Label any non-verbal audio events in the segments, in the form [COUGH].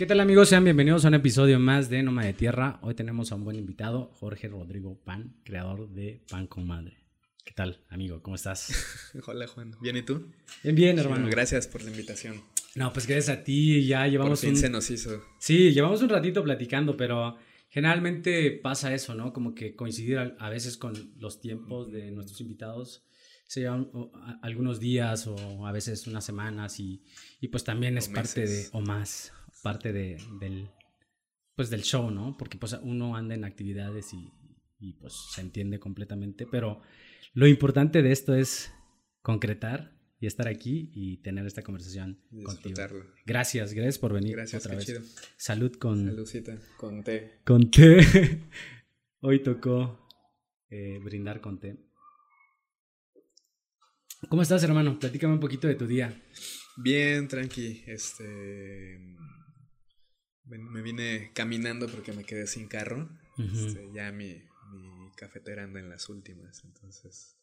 ¿Qué tal amigos? Sean bienvenidos a un episodio más de Noma de Tierra. Hoy tenemos a un buen invitado, Jorge Rodrigo Pan, creador de Pan con Madre. ¿Qué tal, amigo? ¿Cómo estás? [LAUGHS] Hola, Juan. ¿Bien y tú? Bien, bien, hermano. gracias por la invitación. No, pues gracias a ti. Ya llevamos por fin se nos hizo. Sí, llevamos un ratito platicando, pero generalmente pasa eso, ¿no? Como que coincidir a veces con los tiempos de nuestros invitados se llevan algunos días o a veces unas semanas y, y pues también es parte de, o más, parte de, del, pues del show, ¿no? Porque pues uno anda en actividades y, y pues se entiende completamente, pero lo importante de esto es concretar y estar aquí y tener esta conversación contigo. Gracias, gracias por venir gracias, otra vez. Chido. Salud con... Saludcita, con té. Con té. [LAUGHS] Hoy tocó eh, brindar con té. ¿Cómo estás, hermano? Platícame un poquito de tu día. Bien, tranqui. Este me vine caminando porque me quedé sin carro. Este, ya mi, mi cafetera anda en las últimas, entonces.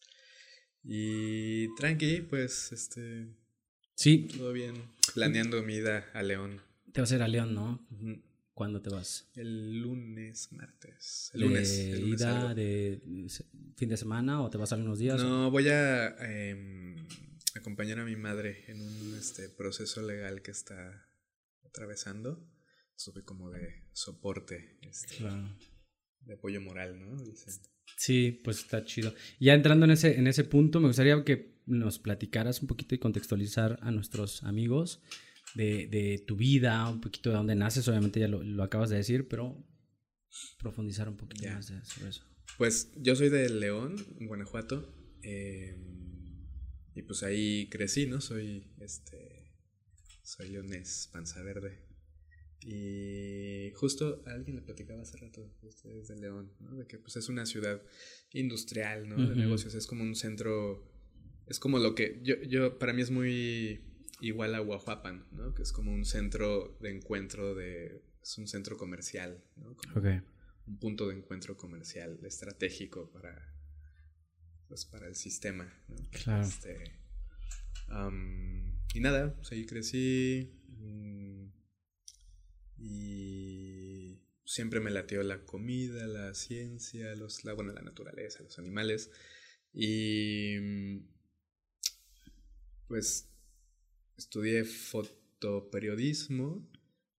Y tranqui, pues, este. Sí. Todo bien. Planeando mi ida a León. Te vas a ir a León, ¿no? ¿Cuándo te vas? El lunes, martes. El lunes. ida de fin de semana o te vas a unos días? No, voy a em, acompañar a mi madre en un este, proceso legal que está atravesando sube como de soporte, este, de apoyo moral, ¿no? Sí, pues está chido. Ya entrando en ese, en ese punto, me gustaría que nos platicaras un poquito y contextualizar a nuestros amigos de, de tu vida, un poquito de dónde naces, obviamente ya lo, lo acabas de decir, pero profundizar un poquito más sobre eso. Pues yo soy de León, Guanajuato, em, y pues ahí crecí, ¿no? Soy, este, soy leonés, panza verde. Y justo alguien le platicaba hace rato, ustedes de León, ¿no? De que pues es una ciudad industrial, ¿no? De negocios, es como un centro, es como lo que, yo, yo, para mí es muy igual a Guajuapan, ¿no? Que es como un centro de encuentro de, es un centro comercial, ¿no? Un punto de encuentro comercial estratégico para, pues para el sistema, ¿no? Claro. Este, y nada, pues ahí crecí, y siempre me latió la comida, la ciencia, los, la, bueno, la naturaleza, los animales. Y pues estudié fotoperiodismo,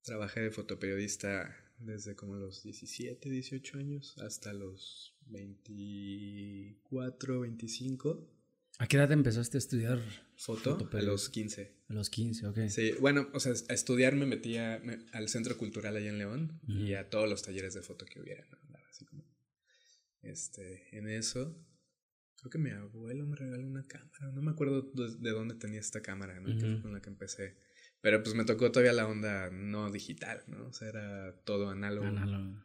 trabajé de fotoperiodista desde como los 17, 18 años hasta los 24, 25. ¿A qué edad empezaste a estudiar foto? A los 15. A los 15, ok. Sí, bueno, o sea, a estudiar me metía al Centro Cultural allá en León y a todos los talleres de foto que hubiera, Así como, este, en eso. Creo que mi abuelo me regaló una cámara, no me acuerdo de dónde tenía esta cámara, ¿no? con la que empecé. Pero pues me tocó todavía la onda no digital, ¿no? O sea, era todo análogo. Análogo.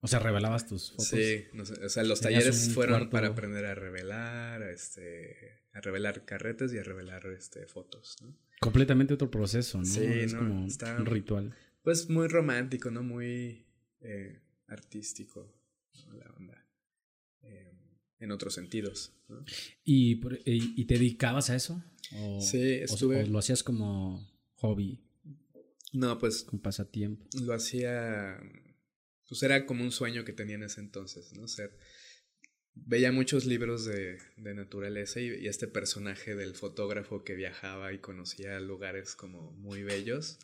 O sea, revelabas tus fotos. Sí, o sea, los talleres fueron para aprender a revelar, a, este, a revelar carretes y a revelar este, fotos, ¿no? Completamente otro proceso, ¿no? Sí, es como un ritual. Pues muy romántico, ¿no? Muy eh, artístico, La onda. Eh, en otros sentidos, ¿no? ¿Y, ¿Y, te dedicabas a eso? sí, estuve... o lo hacías como hobby? No, pues... Con pasatiempo. Lo hacía pues era como un sueño que tenía en ese entonces, ¿no? Ser, veía muchos libros de, de naturaleza y, este personaje del fotógrafo que viajaba y conocía lugares como muy bellos,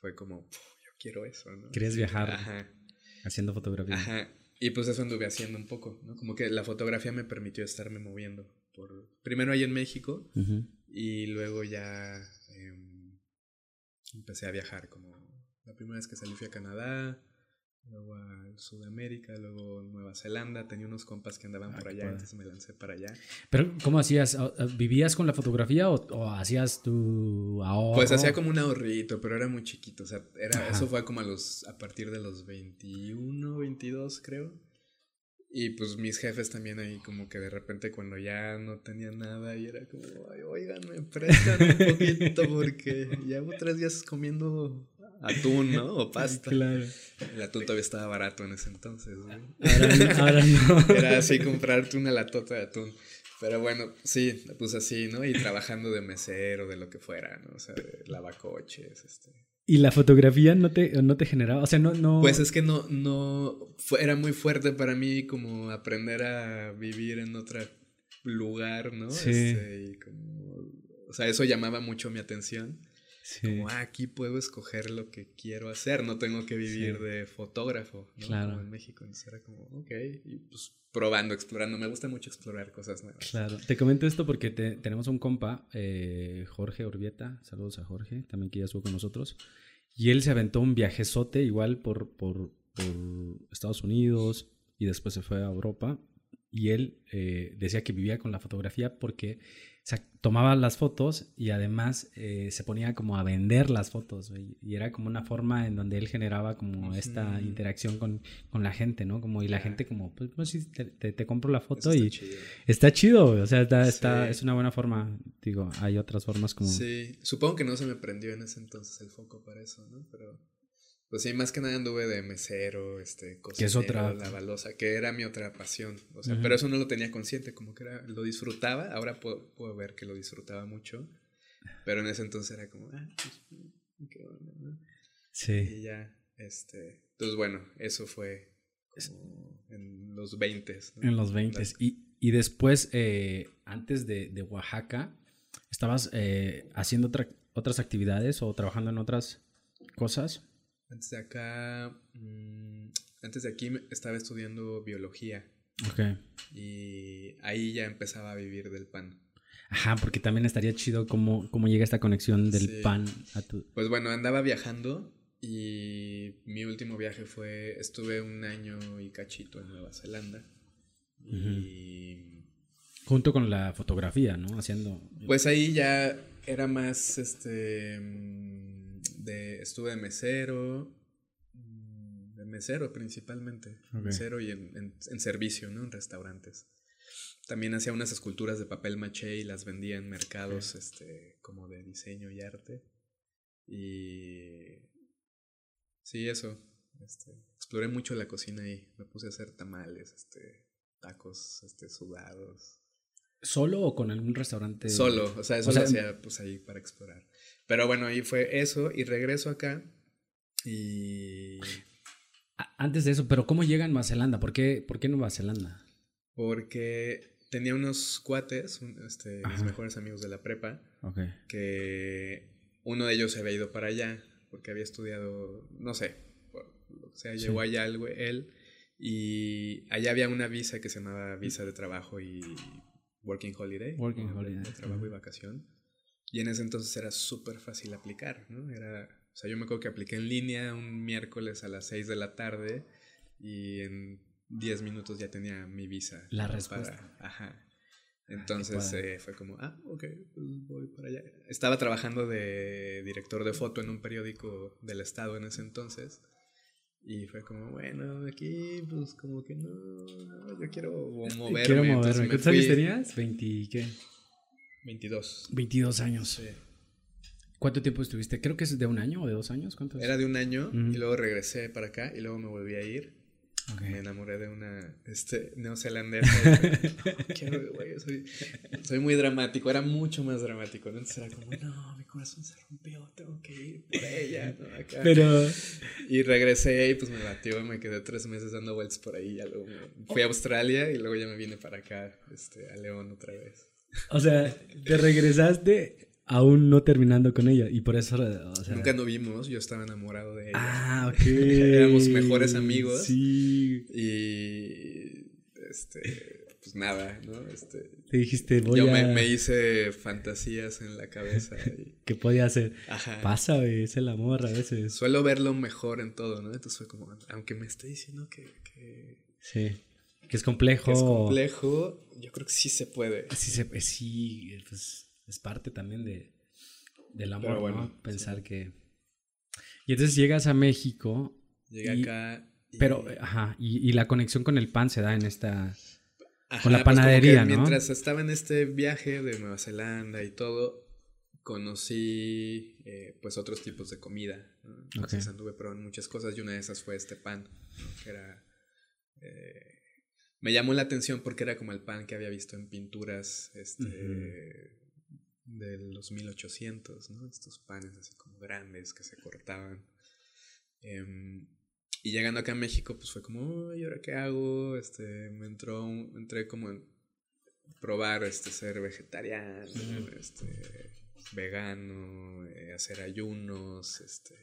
fue como, yo quiero eso, ¿no? Querías viajar haciendo fotografía. Ajá. Y pues eso anduve haciendo un poco, ¿no? Como que la fotografía me permitió estarme moviendo. Por, primero ahí en México y luego ya em, empecé a viajar como la primera vez que salí fui a Canadá, luego a Sudamérica, luego Nueva Zelanda, tenía unos compas que andaban ah, por allá, entonces me lancé para allá. Pero, ¿cómo hacías? ¿Vivías con la fotografía o, hacías tu ahorro? Pues hacía como un ahorrito, pero era muy chiquito, o sea, era, eso fue como a los, a partir de los 21, 22 creo. Y pues mis jefes también ahí como que de repente cuando ya no tenía nada y era como, Ay, oigan, me prestan un poquito porque [LAUGHS] llevo tres días comiendo atún, ¿no? O [LAUGHS] pasta. Claro. El atún todavía estaba barato en ese entonces. ¿no? Ahora, no. [LAUGHS] Era así comprarte una latota de atún. Pero bueno, sí, pues así, ¿no? Y trabajando de mesero, de lo que fuera, ¿no? O sea, de lavacoches, este. ¿Y la fotografía no te, no te generaba? O sea, no, no... Pues es que no, no, era muy fuerte para mí como aprender a vivir en otro lugar, ¿no? Sí. Este, y como, o sea, eso llamaba mucho mi atención. Sí. Como, ah, aquí puedo escoger lo que quiero hacer, no tengo que vivir de fotógrafo, ¿no? Claro. Como en México, entonces era como, ok, y pues probando, explorando, me gusta mucho explorar cosas nuevas. Claro, te comento esto porque tenemos un compa, eh, Jorge Urbieta, saludos a Jorge, también que ya estuvo con nosotros, y él se aventó un viajezote igual por, por, por Estados Unidos y después se fue a Europa, y él eh, decía que vivía con la fotografía porque o sea, tomaba las fotos y además eh, se ponía como a vender las fotos, y era como una forma en donde él generaba como esta interacción con, con, la gente, ¿no? Como, y la gente como, pues, pues sí, te, te, compro la foto y está chido, o sea, está, está, es una buena forma, digo, hay otras formas como... Sí, supongo que no se me prendió en ese entonces el foco para eso, ¿no? Pero... Pues sí, más que nada anduve de mesero, este, es otra la balosa, que era mi otra pasión. O sea, pero eso no lo tenía consciente, como que era, lo disfrutaba. Ahora puedo, puedo, ver que lo disfrutaba mucho. Pero en ese entonces era como, ah, pues, qué onda, ¿no? Sí. Y ya, este. Entonces, bueno, eso fue como en los 20. En los 20. Y, y después, eh, antes de, de, Oaxaca, ¿estabas eh, haciendo otras actividades o trabajando en otras cosas? Antes de acá, mm, antes de aquí estaba estudiando biología. Ok. Y ahí ya empezaba a vivir del pan. Ajá, porque también estaría chido cómo, cómo llega esta conexión del pan a tu... Pues bueno, andaba viajando y mi último viaje fue, estuve un año y cachito en Nueva Zelanda. Y... Junto con la fotografía, ¿no? Haciendo... Pues ahí ya era más, este estuve de mesero, mm, de mesero principalmente, mesero y en, servicio, ¿no? En restaurantes. También hacía unas esculturas de papel maché y las vendía en mercados, este, como de diseño y arte. Y sí, eso. Este, exploré mucho la cocina y me puse a hacer tamales, este, tacos, este, sudados. ¿Solo o con algún restaurante? Solo, o sea, eso lo hacía pues ahí para explorar. Pero bueno, ahí fue eso y regreso acá y... Antes de eso, pero ¿cómo llega a Nueva Zelanda? ¿Por qué, ¿Por qué Nueva Zelanda? Porque tenía unos cuates, este, mis mejores amigos de la prepa, que uno de ellos se había ido para allá porque había estudiado, no sé, o sea, llegó allá él y allá había una visa que se llamaba visa de trabajo y Working Holiday. Working Holiday. De trabajo y vacación. Y en ese entonces era súper fácil aplicar, ¿no? Era, o sea, yo me acuerdo que apliqué en línea un miércoles a las 6 de la tarde y en 10 minutos ya tenía mi visa. La respuesta. ajá. Entonces eh, fue como, ah, ok, pues voy para allá. Estaba trabajando de director de foto en un periódico del estado en ese entonces. Y fue como, bueno, aquí pues como que no, yo quiero moverme. Quiero moverme. ¿Cuántos años tenías? ¿20 qué? 22. 22 años. ¿Cuánto tiempo estuviste? Creo que es de un año o de dos años. ¿Cuánto Era de un año y luego regresé para acá y luego me volví a ir. Me enamoré de una este, neozelandesa. [LAUGHS] soy, soy, muy dramático, era mucho más dramático. Entonces era como, no, mi corazón se rompió, tengo que ir por ella. Pero... Y regresé y pues me batió, me quedé tres meses dando vueltas por ahí. fui a Australia y luego ya me vine para acá, este, a León otra vez. O sea, te regresaste aún no terminando con ella y por eso... Nunca nos vimos, yo estaba enamorado de ella. Ah, [LAUGHS] ok. Éramos mejores amigos. Sí. Y... Este... Pues nada, ¿no? Este, Te dijiste, voy yo a... me, hice fantasías en la cabeza. [LAUGHS] Y... ¿Qué podía hacer? Ajá. Pasa, güey, es el amor a veces. Suelo verlo mejor en todo, ¿no? Entonces fue como, aunque me esté diciendo que... que... Sí. Que es complejo. Que es complejo, yo creo que sí se puede. Sí, se, sí pues es parte también de, del amor, ¿no? Pensar que... Y entonces llegas a México. Llega acá. Pero, ajá, y, la conexión con el pan se da en esta... con la pues panadería, ¿no? Mientras estaba en este viaje de Nueva Zelanda y todo, conocí eh, pues otros tipos de comida. Entonces anduve probando muchas cosas y una de esas fue este pan, que era... Eh, me llamó la atención porque era como el pan que había visto en pinturas este, de los 1800, ¿no? Estos panes así como grandes que se cortaban. Em, y llegando acá a México, pues fue como, ¿y ahora qué hago? Este, me entró, entré como en probar este, ser vegetariano, este, vegano, eh, hacer ayunos, este,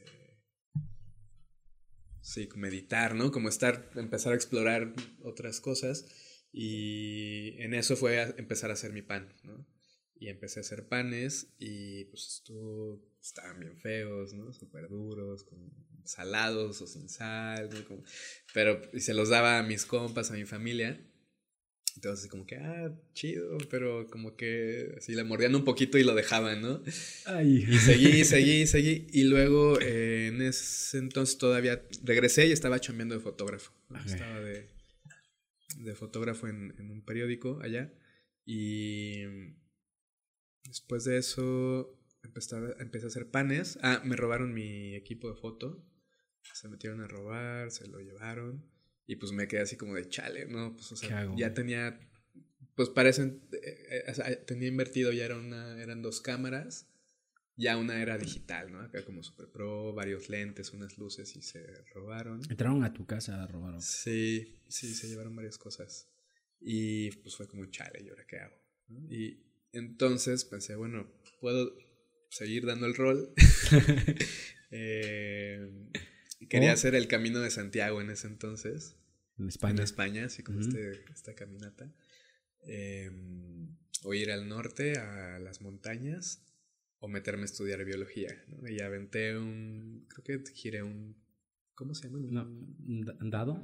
sí, meditar, ¿no? Como estar, empezar a explorar otras cosas. Y en eso fue empezar a hacer mi pan, ¿no? Y empecé a hacer panes y pues estuvo, estaban bien feos, ¿no? Súper duros, con salados o sin sal, ¿no? pero y se los daba a mis compas, a mi familia. Entonces, como que, ah, chido, pero como que así le mordían un poquito y lo dejaban, ¿no? Ay. Y seguí, seguí, seguí. Y luego, eh, en ese entonces todavía regresé y estaba chambeando de fotógrafo. Estaba de, de fotógrafo en, en, un periódico allá. Y después de eso empecé a, empecé a hacer panes. Ah, me robaron mi equipo de foto. Se metieron a robar, se lo llevaron. Y pues me quedé así como de chale, ¿no? Pues, o sea, ya tenía, pues parecen, eh, eh, tenía invertido, ya era una, eran dos cámaras, ya una era digital, ¿no? Acá como Super Pro, varios lentes, unas luces y se robaron. Entraron a tu casa a robar. Sí, sí, se llevaron varias cosas. Y pues fue como chale, ¿y ahora qué hago? Y entonces pensé, bueno, puedo seguir dando el rol. [LAUGHS] eh, quería oh. hacer el camino de Santiago en ese entonces. En España. En España, así como este, esta caminata. Em, o ir al norte, a las montañas, o meterme a estudiar biología. ¿no? Y aventé un. Creo que giré un. ¿Cómo se llama? ¿Un dado?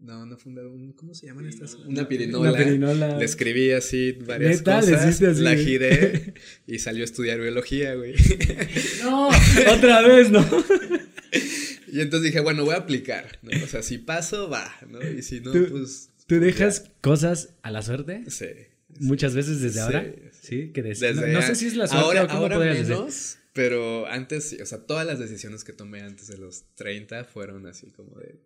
No, no fue un dado. ¿Cómo se llaman estas? Una pirinola. Una pirinola. Le escribí así varias cosas. Así? La giré [LAUGHS] y salió a estudiar biología, güey. No, otra vez, ¿no? [LAUGHS] Y entonces dije, bueno, voy a aplicar, ¿no? O sea, si paso, va, ¿no? Y si no, pues... ¿Tú dejas cosas a la suerte? Sí. Muchas veces desde ahora. Sí, que desde, no, sé si es la suerte ahora, o cómo ahora menos, pero antes, o sea, todas las decisiones que tomé antes de los 30 fueron así como de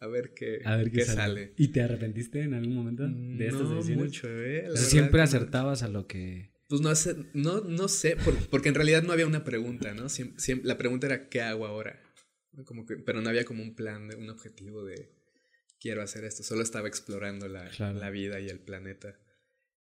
a ver qué, a ver qué, sale. ¿Y te arrepentiste en algún momento de estas decisiones? Mucho, ¿eh? siempre acertabas a lo que pues no sé, no, no sé, porque en realidad no había una pregunta, ¿no? la pregunta era ¿qué hago ahora? Como que, pero no había como un plan, un objetivo de quiero hacer esto. Solo estaba explorando la, la vida y el planeta.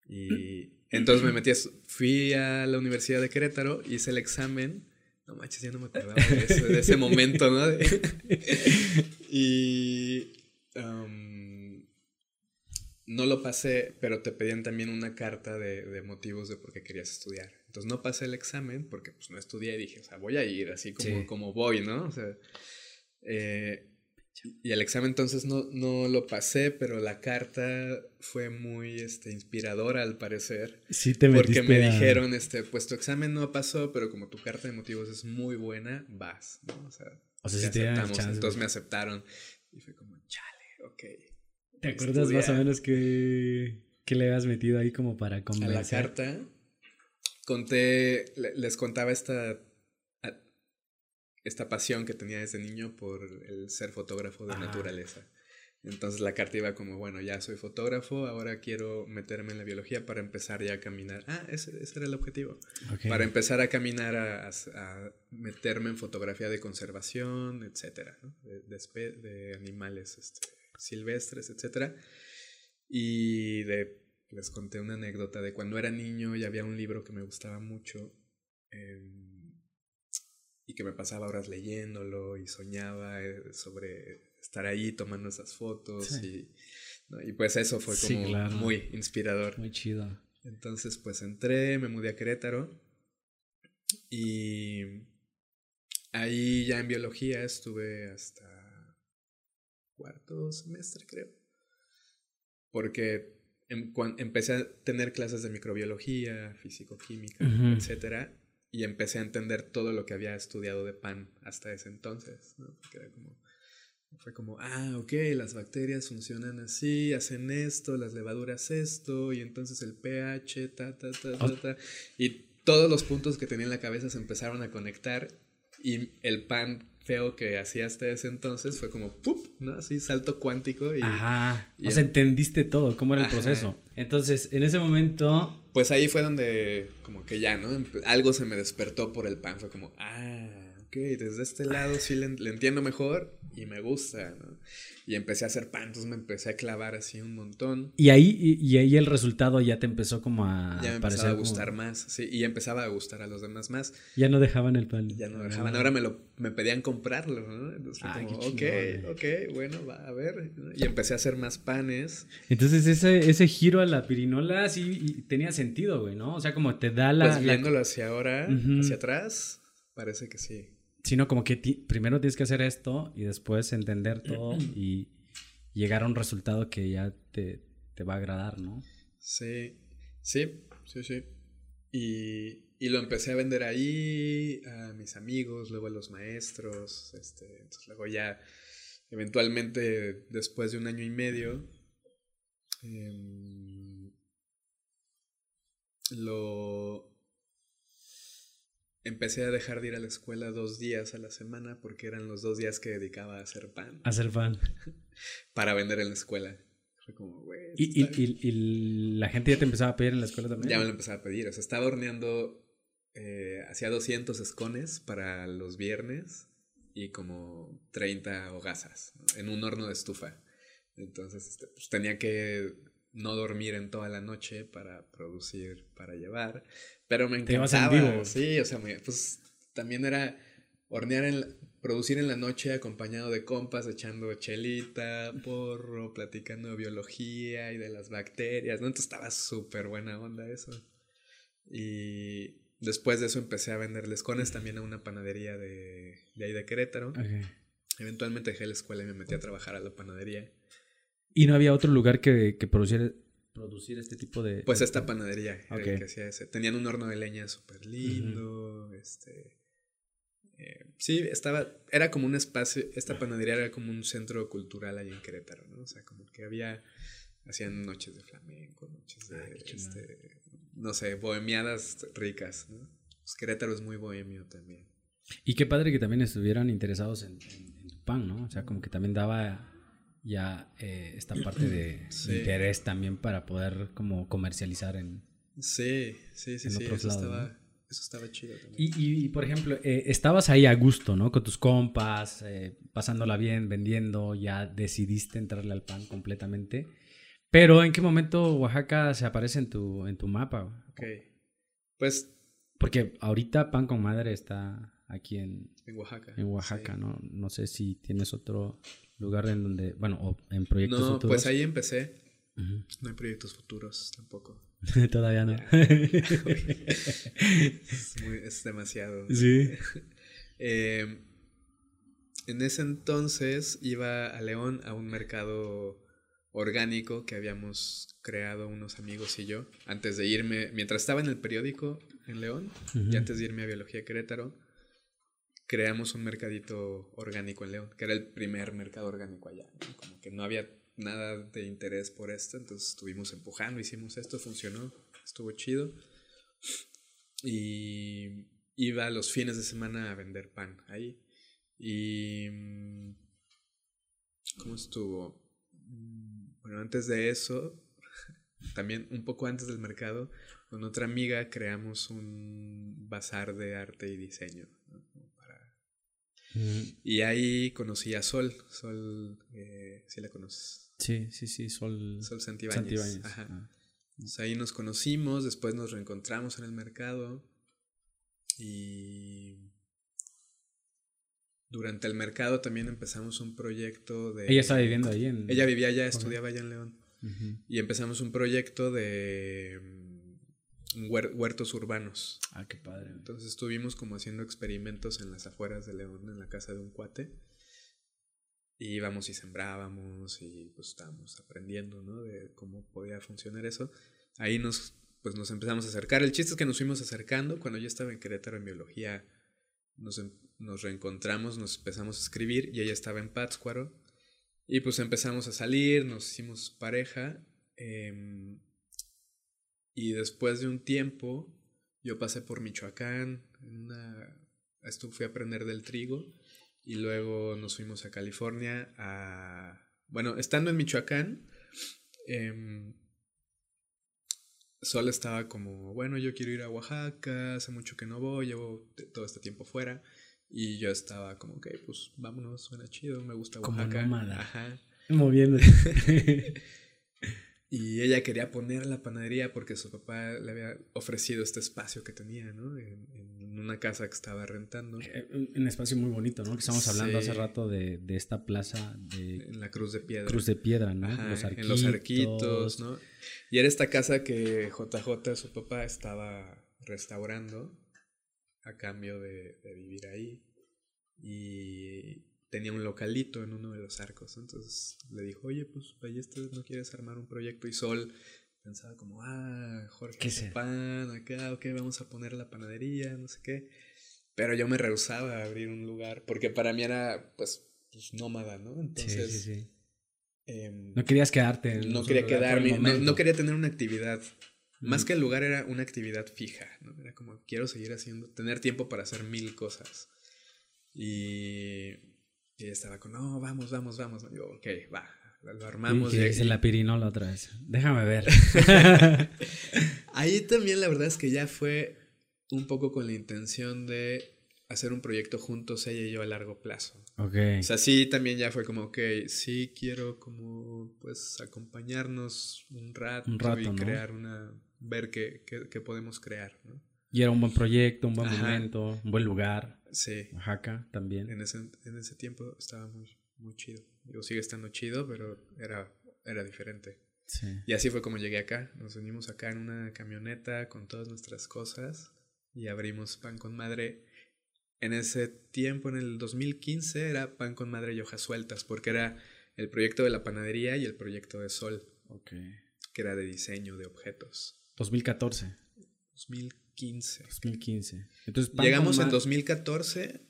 Y entonces me metí, fui a la Universidad de Querétaro, hice el examen. No manches, ya no me acordaba de, ese momento, ¿no? [LAUGHS] y um, no lo pasé, pero te pedían también una carta de, de, motivos de por qué querías estudiar. Entonces no pasé el examen porque pues no estudié y dije, o sea, voy a ir así como, como voy, ¿no? O sea, eh, y el examen entonces no, no lo pasé, pero la carta fue muy este, inspiradora al parecer. Sí, te Porque me dijeron, este, pues tu examen no pasó, pero como tu carta de motivos es muy buena, vas, ¿no? O sea, o sea te aceptamos. Entonces me aceptaron y fue como, chale, ok. ¿Te acuerdas más o menos que, que le habías metido ahí como para convencer? A la carta conté, les contaba esta, esta pasión que tenía desde niño por el ser fotógrafo de naturaleza. Entonces la carta iba como, bueno, ya soy fotógrafo, ahora quiero meterme en la biología para empezar ya a caminar. Ah, ese, ese era el objetivo. Para empezar a caminar, a, a, meterme en fotografía de conservación, etcétera, de, de, de, animales este, silvestres, etcétera. Y de les conté una anécdota de cuando era niño y había un libro que me gustaba mucho em, y que me pasaba horas leyéndolo y soñaba eh, sobre estar ahí tomando esas fotos y, y, pues eso fue como muy inspirador. Muy chido. Entonces pues entré, me mudé a Querétaro y ahí ya en biología estuve hasta cuarto semestre creo. Porque Em, empecé a tener clases de microbiología, físico-química, etcétera, y empecé a entender todo lo que había estudiado de pan hasta ese entonces, ¿no? como, fue como, ah, ok, las bacterias funcionan así, hacen esto, las levaduras esto, y entonces el pH, ta, ta, ta, ta, ta, y todos los puntos que tenía en la cabeza se empezaron a conectar y el pan feo que hacía hasta ese entonces fue como ¡pup! ¿no? Así salto cuántico y... Ajá. o sea, entendiste todo, cómo era el proceso. Entonces, en ese momento... Pues ahí fue donde como que ya, ¿no? Algo se me despertó por el pan, fue como, ah, ok, desde este lado sí le, le entiendo mejor y me gusta, ¿no? Y empecé a hacer pan, entonces me empecé a clavar así un montón. Y ahí, y, ahí el resultado ya te empezó como a... Ya me empezaba a gustar más, sí, y empezaba a gustar a los demás más. Ya no dejaban el pan. Ya no dejaban, ahora me lo me pedían comprarlo, ¿no? Entonces fue como, ok, ok, bueno, va a ver. Y empecé a hacer más panes. Entonces ese, ese giro a la pirinola sí tenía sentido, güey, ¿no? O sea, como te da la... Pues viéndolo hacia ahora, hacia atrás, parece que sí sino como que primero tienes que hacer esto y después entender todo [CLEARS THROAT] y llegar a un resultado que ya te, va a agradar, ¿no? Sí, sí, sí, sí. Y, lo empecé a vender ahí a mis amigos, luego a los maestros, este, entonces luego ya eventualmente después de un año y medio em, lo empecé a dejar de ir a la escuela dos días a la semana porque eran los dos días que dedicaba a hacer pan. A hacer pan. [LAUGHS] para vender en la escuela. Fue como, güey. ¿Y, y, la gente ya te empezaba a pedir en la escuela también? Ya me lo empezaba a pedir. O sea, estaba horneando, eh, hacía 200 escones para los viernes y como 30 hogazas en un horno de estufa. Entonces, este, pues tenía que no dormir en toda la noche para producir, para llevar. Pero me encantaba. Sí, o sea, pues también era hornear en producir en la noche acompañado de compas, echando chelita, porro, platicando de biología y de las bacterias, ¿no? Entonces estaba súper buena onda eso. Y después de eso empecé a vender lescones también a una panadería de, de ahí de Querétaro. Eventualmente dejé la escuela y me metí a trabajar a la panadería. ¿Y no había otro lugar que, que produciera producir este tipo de... Pues esta panadería que hacía ese. Tenían un horno de leña súper lindo, este... Eh, sí, estaba, era como un espacio, esta panadería era como un centro cultural ahí en Querétaro, ¿no? O sea, como que había, hacían noches de flamenco, noches de, este, no sé, bohemiadas ricas, ¿no? Pues Querétaro es muy bohemio también. Y qué padre que también estuvieran interesados en, en tu pan, ¿no? O sea, como que también daba ya eh, esta parte de [CLEARS THROAT] interés también para poder como comercializar en, sí, sí, sí, sí, eso Estaba, Eso estaba chido también. Y, y, por ejemplo, eh, estabas ahí a gusto, ¿no? Con tus compas, eh, pasándola bien, vendiendo, ya decidiste entrarle al pan completamente. Pero ¿en qué momento Oaxaca se aparece en tu, en tu mapa? Ok. Pues... Porque ahorita Pan con Madre está aquí en, en Oaxaca. En Oaxaca, ¿no? No sé si tienes otro lugar en donde, bueno, o en proyectos no, pues ahí empecé. No hay proyectos futuros tampoco. [LAUGHS] Todavía no. [LAUGHS] es, demasiado. Sí. [LAUGHS] Em, en ese entonces iba a León a un mercado orgánico que habíamos creado unos amigos y yo. Antes de irme, mientras estaba en el periódico en León, y antes de irme a Biología Querétaro, creamos un mercadito orgánico en León, que era el primer mercado orgánico allá. Como que no había nada de interés por esto, entonces estuvimos empujando, hicimos esto, funcionó, estuvo chido. Y iba los fines de semana a vender pan ahí. Y... Mm, ¿Cómo estuvo? Mm, bueno, antes de eso, [LAUGHS] también un poco antes del mercado, con otra amiga creamos un bazar de arte y diseño. Y ahí conocí a Sol. Sol, eh, ¿sí la conoces? Sí, sí, sí, Sol. Sol Santibáñez. Ajá. Ah. ahí nos conocimos, después nos reencontramos en el mercado. Y durante el mercado también empezamos un proyecto de... Ella estaba viviendo ahí en... Ella vivía allá, estudiaba allá en León. Y empezamos un proyecto de huertos urbanos. Ah, qué padre. Entonces estuvimos como haciendo experimentos en las afueras de León, en la casa de un cuate. Y íbamos y sembrábamos y pues estábamos aprendiendo, ¿no? De cómo podía funcionar eso. Ahí nos, pues nos empezamos a acercar. El chiste es que nos fuimos acercando. Cuando yo estaba en Querétaro en biología, nos, em, nos reencontramos, nos empezamos a escribir y ella estaba en Pátzcuaro. Y pues empezamos a salir, nos hicimos pareja. Eh, y después de un tiempo, yo pasé por Michoacán, en una, esto fui a aprender del trigo, Y luego nos fuimos a California a... Bueno, estando en Michoacán, eh, Sol estaba como, bueno, yo quiero ir a Oaxaca, hace mucho que no voy, llevo todo este tiempo fuera. Y yo estaba como, ok, pues vámonos, suena chido, me gusta Oaxaca. Como Ajá. Moviéndose. [LAUGHS] Y ella quería poner la panadería porque su papá le había ofrecido este espacio que tenía, ¿no? En, una casa que estaba rentando. Eh, un, espacio muy bonito, ¿no? Que estamos hablando hace rato de, esta plaza de... En la Cruz de Piedra. Cruz de Piedra, ¿no? los arquitos. En los arquitos, ¿no? Y era esta casa que JJ, su papá, estaba restaurando a cambio de, de vivir ahí. Y tenía un localito en uno de los arcos. Entonces le dijo, oye, pues Ballestas, ¿no quieres armar un proyecto? Y Sol pensaba como, ah, Jorge ¿Qué pan acá, ok, vamos a poner la panadería, no sé qué. Pero yo me rehusaba a abrir un lugar porque para mí era, pues, pues nómada, ¿no? Entonces... Sí, sí, sí. Em, no querías quedarte. no quería quedarme, no, quería tener una actividad. Más que el lugar era una actividad fija, ¿no? Era como, quiero seguir haciendo, tener tiempo para hacer mil cosas. Y y ella estaba con, no, vamos, vamos, vamos. Y yo, ok, va, lo armamos. Y dice la pirinola otra vez. Déjame ver. [LAUGHS] [LAUGHS] Ahí también la verdad es que ya fue un poco con la intención de hacer un proyecto juntos ella y yo a largo plazo. Ok. O sea, sí, también ya fue como, ok, sí quiero como, pues, acompañarnos un rato, un rato y crear una, ver qué, qué, qué podemos crear, ¿no? Y era un buen proyecto, un buen momento, un buen lugar. Sí. Oaxaca también. En ese, en ese tiempo estaba muy, muy chido. Digo, sigue estando chido, pero era, era diferente. Sí. Y así fue como llegué acá. Nos venimos acá en una camioneta con todas nuestras cosas y abrimos Pan con Madre. En ese tiempo, en el 2015, era Pan con Madre y hojas sueltas, porque era el proyecto de la panadería y el proyecto de Sol. Ok. Que era de diseño de objetos. 2014. 2015. 2015. 2015. Entonces, Llegamos en 2014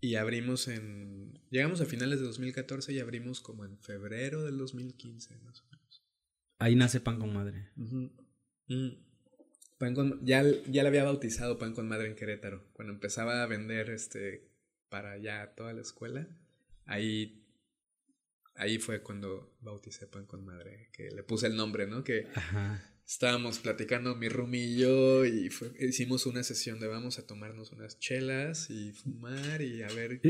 y abrimos en... Llegamos a finales de 2014 y abrimos como en febrero del 2015, más o menos. Ahí nace Pan con Madre. Mm. Pan con... Ya, ya le había bautizado Pan con Madre en Querétaro. Cuando empezaba a vender este para ya toda la escuela, ahí ahí fue cuando bauticé Pan con Madre, que le puse el nombre, ¿no? Que Ajá estábamos platicando mi roomie y yo y hicimos una sesión de vamos a tomarnos unas chelas y fumar y a ver,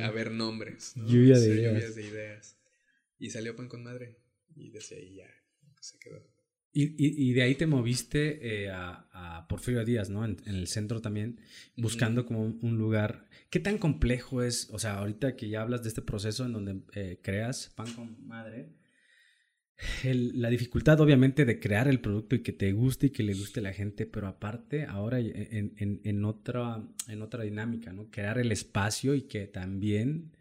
a ver, nombres. Lluvia de ideas. de ideas. Y salió pan con madre y desde ahí ya se quedó. Y, y, de ahí te moviste eh, a, a, Porfirio Díaz, ¿no? En, el centro también, buscando como un, lugar. ¿Qué tan complejo es? O sea, ahorita que ya hablas de este proceso en donde eh, creas pan con madre, la dificultad obviamente de crear el producto y que te guste y que le guste a la gente, pero aparte ahora en, en, en, otra, en otra dinámica, ¿no? Crear el espacio y que también,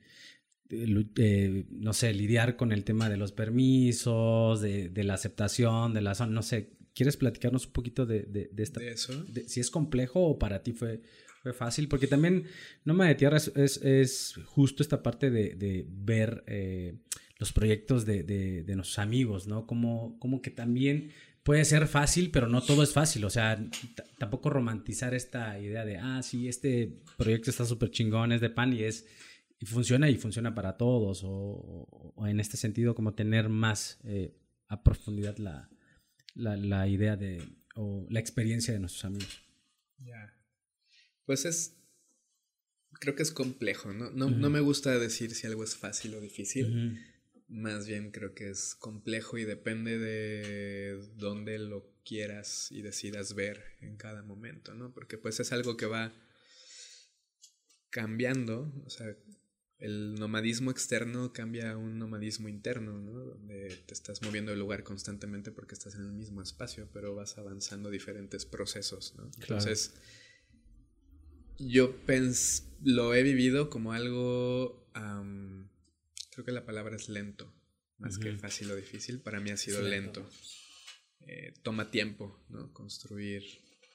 eh, eh, no sé, lidiar con el tema de los permisos, de, de la aceptación, de la zona, no sé, ¿quieres platicarnos un poquito de, de, de esta? eso? si es complejo o para ti fue, fue fácil, porque también Nómada de Tierra es, es, es justo esta parte de, ver... Eh, los proyectos de, de, de nuestros amigos, ¿no? Como, como que también puede ser fácil, pero no todo es fácil. O sea, tampoco romantizar esta idea de, ah, sí, este proyecto está súper chingón, es de pan y es, y funciona y funciona para todos. O, o, en este sentido, como tener más eh, a profundidad la, la, la, idea de, o la experiencia de nuestros amigos. Ya. Pues es, creo que es complejo, ¿no? No, no, me gusta decir si algo es fácil o difícil. Más bien creo que es complejo y depende de dónde lo quieras y decidas ver en cada momento, ¿no? Porque pues es algo que va cambiando, o sea, el nomadismo externo cambia a un nomadismo interno, ¿no? Donde te estás moviendo de lugar constantemente porque estás en el mismo espacio, pero vas avanzando diferentes procesos, ¿no? Entonces, yo pens lo he vivido como algo creo que la palabra es lento, más que fácil o difícil. Para mí ha sido lento. Eh, toma tiempo, ¿no? Construir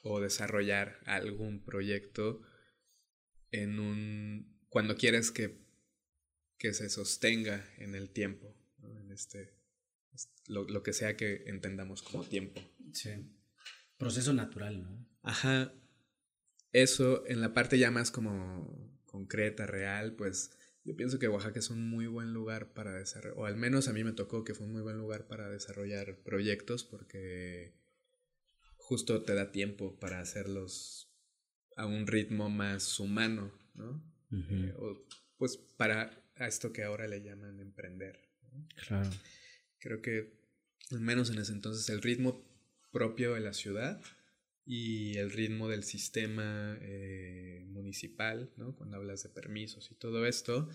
o desarrollar algún proyecto en un... cuando quieres que, que se sostenga en el tiempo, En este... Lo, que sea que entendamos como tiempo. Sí. Proceso natural, ¿no? Ajá. Eso en la parte ya más como concreta, real, pues yo pienso que Oaxaca es un muy buen lugar para desarrollar, o al menos a mí me tocó que fue un muy buen lugar para desarrollar proyectos porque justo te da tiempo para hacerlos a un ritmo más humano, ¿no? Eh, o, pues para esto que ahora le llaman emprender. Claro. Creo que al menos en ese entonces el ritmo propio de la ciudad y el ritmo del sistema eh, municipal, ¿no? Cuando hablas de permisos y todo esto,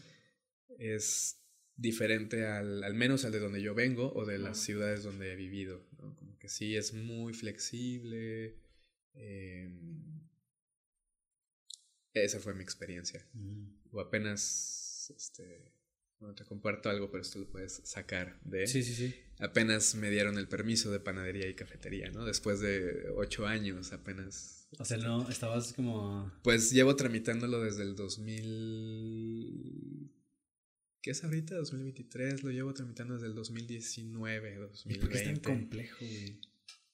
es diferente al, al menos al de donde yo vengo o de las ciudades donde he vivido, ¿no? Como que sí es muy flexible. Em, esa fue mi experiencia. Mm. O apenas, este, bueno, te comparto algo, pero esto lo puedes sacar de... Sí, sí, sí. Apenas me dieron el permiso de panadería y cafetería, ¿no? Después de ocho años apenas. O sea, no, estabas como... Pues llevo tramitándolo desde el 2000... ¿Qué es ahorita? 2023, lo llevo tramitando desde el 2019, 2020. ¿Por qué es tan complejo, güey?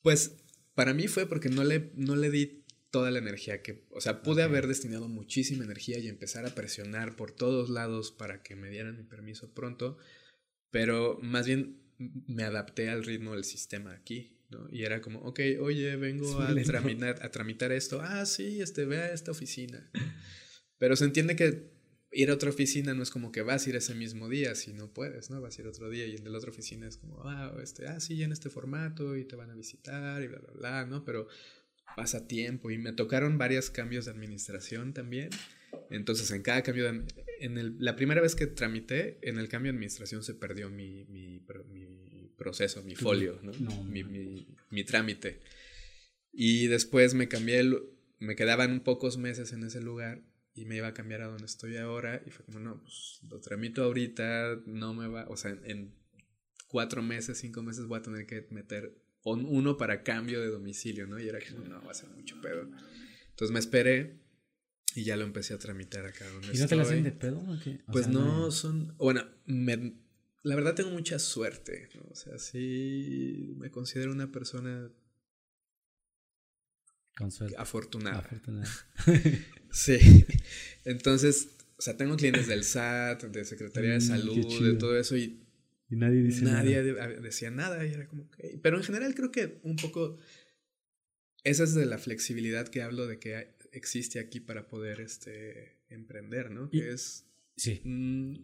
Pues para mí fue porque no le, no le di toda la energía que, o sea, pude haber destinado muchísima energía y empezar a presionar por todos lados para que me dieran mi permiso pronto, pero más bien me adapté al ritmo del sistema aquí, ¿no? Y era como, ok, oye, vengo a tramitar, a tramitar esto, ah, sí, este, ve a esta oficina. Pero se entiende que ir a otra oficina no es como que vas a ir ese mismo día, si no puedes, ¿no? Vas a ir otro día y en la otra oficina es como, ah, este, ah, sí, en este formato y te van a visitar y bla, bla, bla, ¿no? Pero pasa tiempo y me tocaron varios cambios de administración también. Entonces, en cada cambio de... En el, la primera vez que tramité, en el cambio de administración se perdió mi, mi, mi proceso, mi folio, ¿no? mi, mi, trámite. Y después me cambié, me quedaban pocos meses en ese lugar y me iba a cambiar a donde estoy ahora y fue como, no, pues lo tramito ahorita, no me va, o sea, en cuatro meses, cinco meses voy a tener que meter uno para cambio de domicilio, ¿no? Y era como, no, va a ser mucho pedo. Entonces me esperé y ya lo empecé a tramitar acá donde ¿Y no te lo hacen de pedo o qué? pues no, son, bueno, me, la verdad tengo mucha suerte, ¿no? O sea, sí me considero una persona Con suerte. afortunada. Afortunada. [LAUGHS] sí. Entonces, o sea, tengo clientes del SAT, de Secretaría de mm, Salud, de todo eso y y nadie dice nadie decía nada y era como. Pero en general creo que un poco... Esa es de la flexibilidad que hablo de que existe aquí para poder este, emprender, ¿no? Que es... Sí. Mm,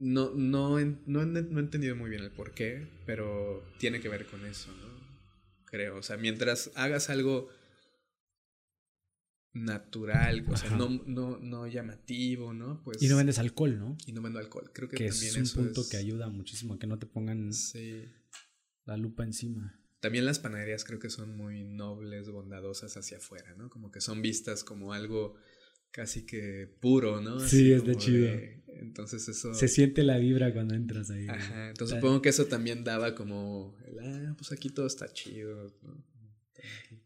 no, no, no, no he entendido muy bien el por qué, pero tiene que ver con eso, ¿no? Creo. O sea, mientras hagas algo natural, o sea, no, no, no, llamativo, ¿no? Pues, y no vendes alcohol, ¿no? Y no vendo alcohol. Creo que, que también es un punto que ayuda muchísimo que no te pongan la lupa encima. También las panaderías creo que son muy nobles, bondadosas hacia afuera, ¿no? Como que son vistas como algo casi que puro, ¿no? sí, es de chido. entonces eso... Se siente la vibra cuando entras ahí. Ajá, entonces supongo que eso también daba como, ah, pues aquí todo está chido, ¿no?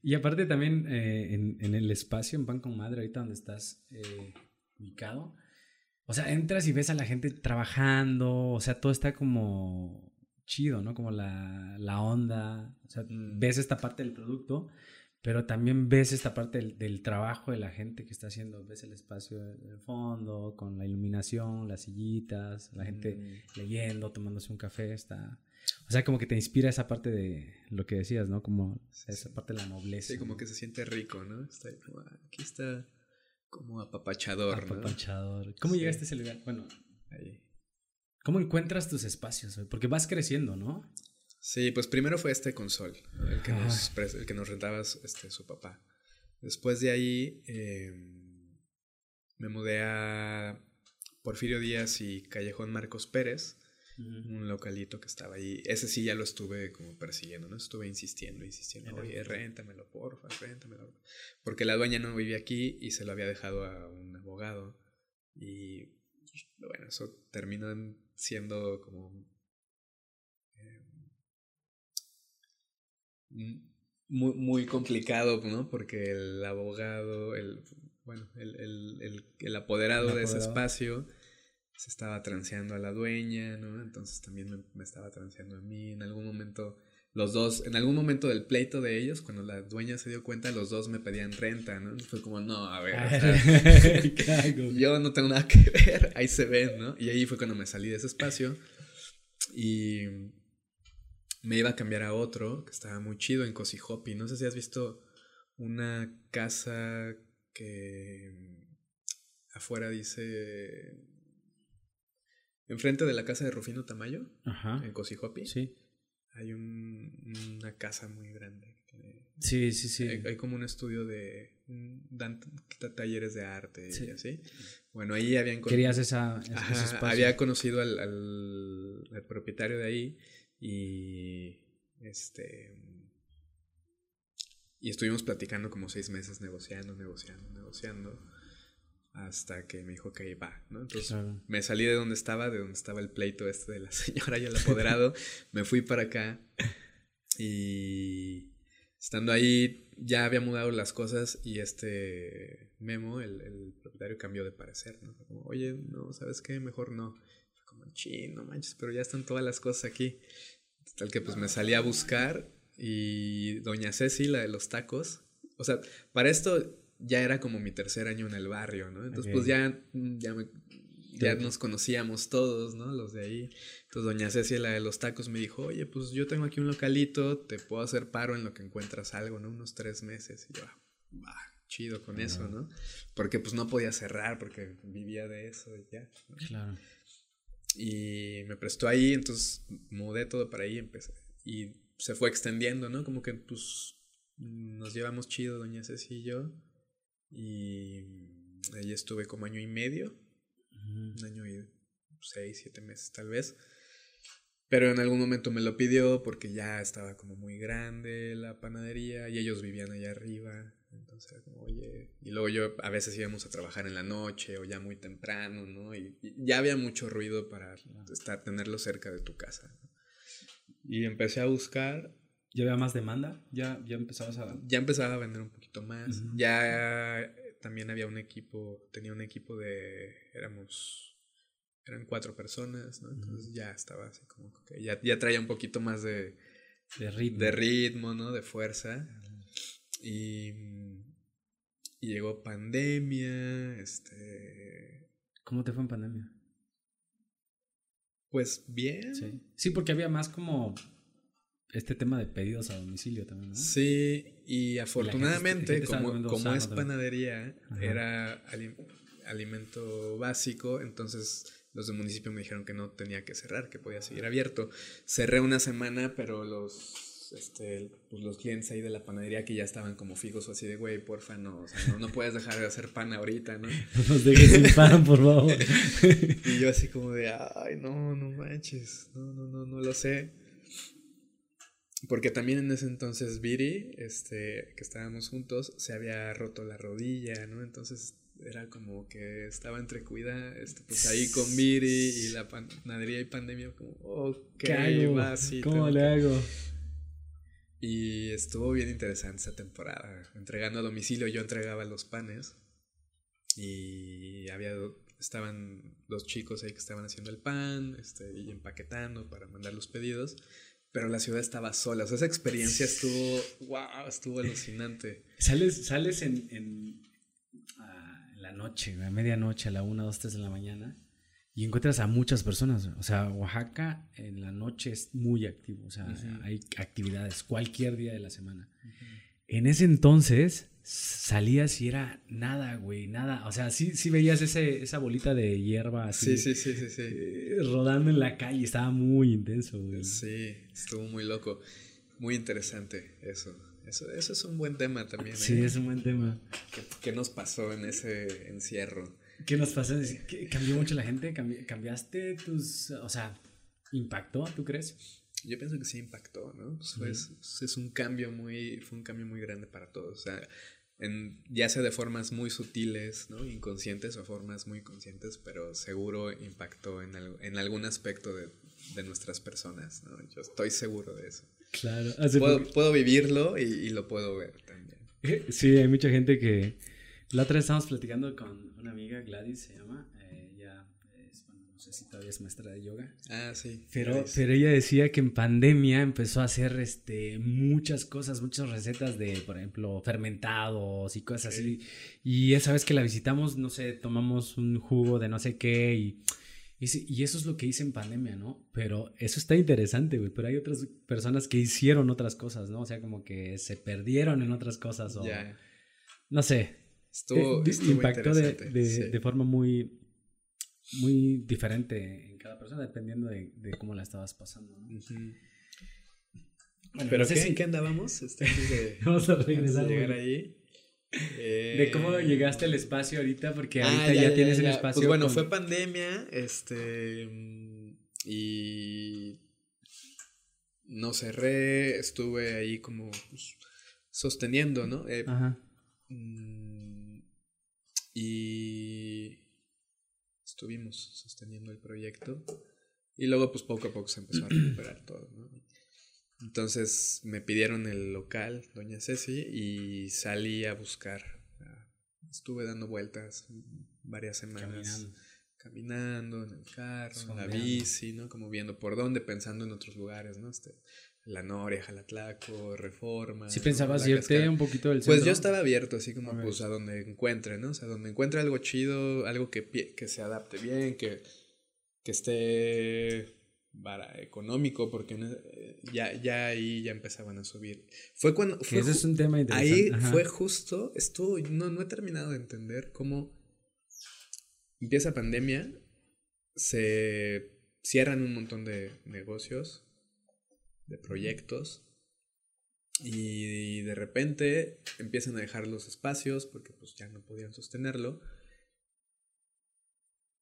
Y aparte también eh, en, el espacio, en Pan con Madre, ahorita donde estás eh, ubicado, o sea, entras y ves a la gente trabajando, o sea, todo está como chido, ¿no? Como la, la onda, o sea, mm. ves esta parte del producto, pero también ves esta parte del, trabajo de la gente que está haciendo, ves el espacio del fondo, con la iluminación, las sillitas, la gente mm. leyendo, tomándose un café, está, o sea, como que te inspira esa parte de lo que decías, ¿no? Como esa parte de la nobleza. Sí, como que se siente rico, ¿no? Está como, ah, aquí está como apapachador, apapachador. ¿Cómo llegaste a ese lugar? Bueno, ahí. ¿Cómo encuentras tus espacios? Porque vas creciendo, ¿no? Sí, pues primero fue este consol, el, que nos, el que nos rentaba este, su papá. Después de ahí em, me mudé a Porfirio Díaz y Callejón Marcos Pérez un localito que estaba ahí. Ese sí ya lo estuve como persiguiendo, ¿no? Estuve insistiendo, insistiendo. Oye, réntamelo, porfa, réntamelo. Porque la dueña no vivía aquí y se lo había dejado a un abogado. Y bueno, eso terminó siendo como... Eh, muy, muy complicado, ¿no? Porque el abogado, el, bueno, el, el, el, apoderado de ese espacio se estaba transeando a la dueña, ¿no? Entonces también me, estaba transeando a mí. En algún momento los dos, en algún momento del pleito de ellos, cuando la dueña se dio cuenta, los dos me pedían renta, ¿no? Fue como, no, a ver, [LAUGHS] [LAUGHS] yo no tengo nada que ver, ahí se ven, ¿no? Y ahí fue cuando me salí de ese espacio y me iba a cambiar a otro que estaba muy chido en Cosijopi. No sé si has visto una casa que afuera dice enfrente de la casa de Rufino Tamayo, en Cosijopi. Sí hay una casa muy grande. Sí, sí, sí. Hay, como un estudio de... Dan talleres de arte y así. Bueno, ahí habían... Querías esa, Había conocido al, al, propietario de ahí y... Este... Y estuvimos platicando como seis meses negociando, negociando, negociando hasta que me dijo que va, ¿no? Entonces me salí de donde estaba, de donde estaba el pleito este de la [LAUGHS] señora y el apoderado, me fui para acá y estando ahí ya había mudado las cosas y este Memo, el, propietario, cambió de parecer, ¿no? Como, oye, no, ¿sabes qué? Mejor no. Fue como, chino, manches, pero ya están todas las cosas aquí. Tal que pues me salí a buscar y doña Ceci, la de los tacos, o sea, para esto ya era como mi tercer año en el barrio, ¿no? Entonces, pues ya, ya, ya nos conocíamos todos, ¿no? Los de ahí. Entonces, doña Ceci, la de los tacos, me dijo, oye, pues yo tengo aquí un localito, te puedo hacer paro en lo que encuentras algo, ¿no? Unos tres meses. Y yo, va, chido con eso, ¿no? Porque pues no podía cerrar porque vivía de eso y ya. Claro. Y me prestó ahí, entonces mudé todo para ahí, empecé. Y se fue extendiendo, ¿no? Como que pues nos llevamos chido, doña Ceci y yo. Y ahí estuve como año y medio, un año y seis, siete meses tal vez. Pero en algún momento me lo pidió porque ya estaba como muy grande la panadería y ellos vivían allá arriba. Entonces era como, oye. Y luego yo a veces íbamos a trabajar en la noche o ya muy temprano, ¿no? Y, ya había mucho ruido para estar, tenerlo cerca de tu casa. Y empecé a buscar ¿Ya había más demanda? ¿Ya, ya empezabas a...? Ya empezaba a vender un poquito más. Ya también había un equipo, tenía un equipo de... Éramos... Eran cuatro personas, ¿no? Entonces ya estaba así como que ya, ya traía un poquito más de... De ritmo. De ritmo, ¿no? De fuerza. Y... Y llegó pandemia, este... ¿Cómo te fue en pandemia? Pues bien. Sí. sí, porque había más como este tema de pedidos a domicilio también, ¿no? Sí, y afortunadamente, como, como es panadería, era alimento básico, entonces los del municipio me dijeron que no tenía que cerrar, que podía seguir abierto. Cerré una semana, pero los, este, pues los clientes ahí de la panadería que ya estaban como fijos o así de, güey, porfa, no, o sea, no, no puedes dejar de hacer pan ahorita, ¿no? [LAUGHS] No nos dejes sin pan, por favor. [LAUGHS] y yo así como de, ay, no, no manches, no, no, no, no lo sé. Porque también en ese entonces Viri, este, que estábamos juntos, se había roto la rodilla, ¿no? Entonces era como que estaba entre cuida, este, pues ahí con Viri y la panadería y pandemia, como, oh, ¿qué hago? ¿Cómo le hago? Y estuvo bien interesante esa temporada, entregando a domicilio, yo entregaba los panes y había estaban los chicos ahí que estaban haciendo el pan, este, y empaquetando para mandar los pedidos pero la ciudad estaba sola. O sea, esa experiencia estuvo, wow, estuvo alucinante. Sales, sales en, en, la noche, a medianoche, a la una, dos, tres de la mañana, y encuentras a muchas personas. O sea, Oaxaca en la noche es muy activo. O sea, hay actividades cualquier día de la semana. En ese entonces salías y era nada, güey, nada. O sea, sí, sí veías ese, esa bolita de hierba así. Sí, sí, sí, sí, eh, rodando en la calle, estaba muy intenso, güey. Sí, estuvo muy loco. Muy interesante eso. Eso, eso es un buen tema también. Sí, ¿eh? es un buen tema. ¿Qué, nos pasó en ese encierro? ¿Qué nos pasó? ¿Cambió mucho la gente? ¿Cambiaste tus... O sea, impactó, tú crees? Yo pienso que sí impactó, ¿no? Pues es, un cambio muy, fue un cambio muy grande para todos. O sea, en, ya sea de formas muy sutiles, ¿no? Inconscientes o formas muy conscientes, pero seguro impactó en, en algún aspecto de, de, nuestras personas, ¿no? Yo estoy seguro de eso. Claro. Puedo, puedo, vivirlo y, y, lo puedo ver también. [LAUGHS] Sí, hay mucha gente que... La otra vez estábamos platicando con una amiga, Gladys se llama, eh, ella es, bueno, no sé sé si todavía es maestra de yoga. Ah, sí. Pero, pero ella decía que en pandemia empezó a hacer este, muchas cosas, muchas recetas de, por ejemplo, fermentados y cosas así. Y esa vez que la visitamos, no sé, tomamos un jugo de no sé qué y, y, eso es lo que hice en pandemia, ¿no? Pero eso está interesante, güey. Pero hay otras personas que hicieron otras cosas, ¿no? O sea, como que se perdieron en otras cosas o... No sé. Estuvo, eh, impactó de, de forma muy muy diferente en cada persona dependiendo de, de cómo la estabas pasando. ¿no? bueno, Pero ¿qué, ¿en qué andábamos? Este, de, [LAUGHS] Vamos a regresar. llegar ahí. De cómo eh, llegaste al espacio ahorita, porque ah, ahorita ya, tienes el espacio. Pues bueno, fue pandemia, este, y no cerré, estuve ahí como pues, sosteniendo, ¿no? Eh, Ajá. Mm, y estuvimos sosteniendo el proyecto. Y luego, pues poco a poco se empezó a recuperar [CLEARS THROAT] todo, ¿no? Entonces me pidieron el local, doña Ceci, y salí a buscar. Estuve dando vueltas varias semanas. Caminando. en el carro, en la bici, ¿no? Como viendo por dónde, pensando en otros lugares, ¿no? Este, la Noria, Jalatlaco, Reforma. ¿Sí pensabas irte un poquito del centro? Pues yo estaba abierto, así como pues a donde encuentre, ¿no? O sea, donde encuentre algo chido, algo que, que se adapte bien, que, que esté para, económico, porque eh, ya, ya ahí ya empezaban a subir. Fue cuando... Fue ese es un tema interesante. Ahí fue justo, estuvo, no, no he terminado de entender cómo empieza pandemia, se cierran un montón de negocios, de proyectos y de repente empiezan a dejar los espacios porque pues ya no podían sostenerlo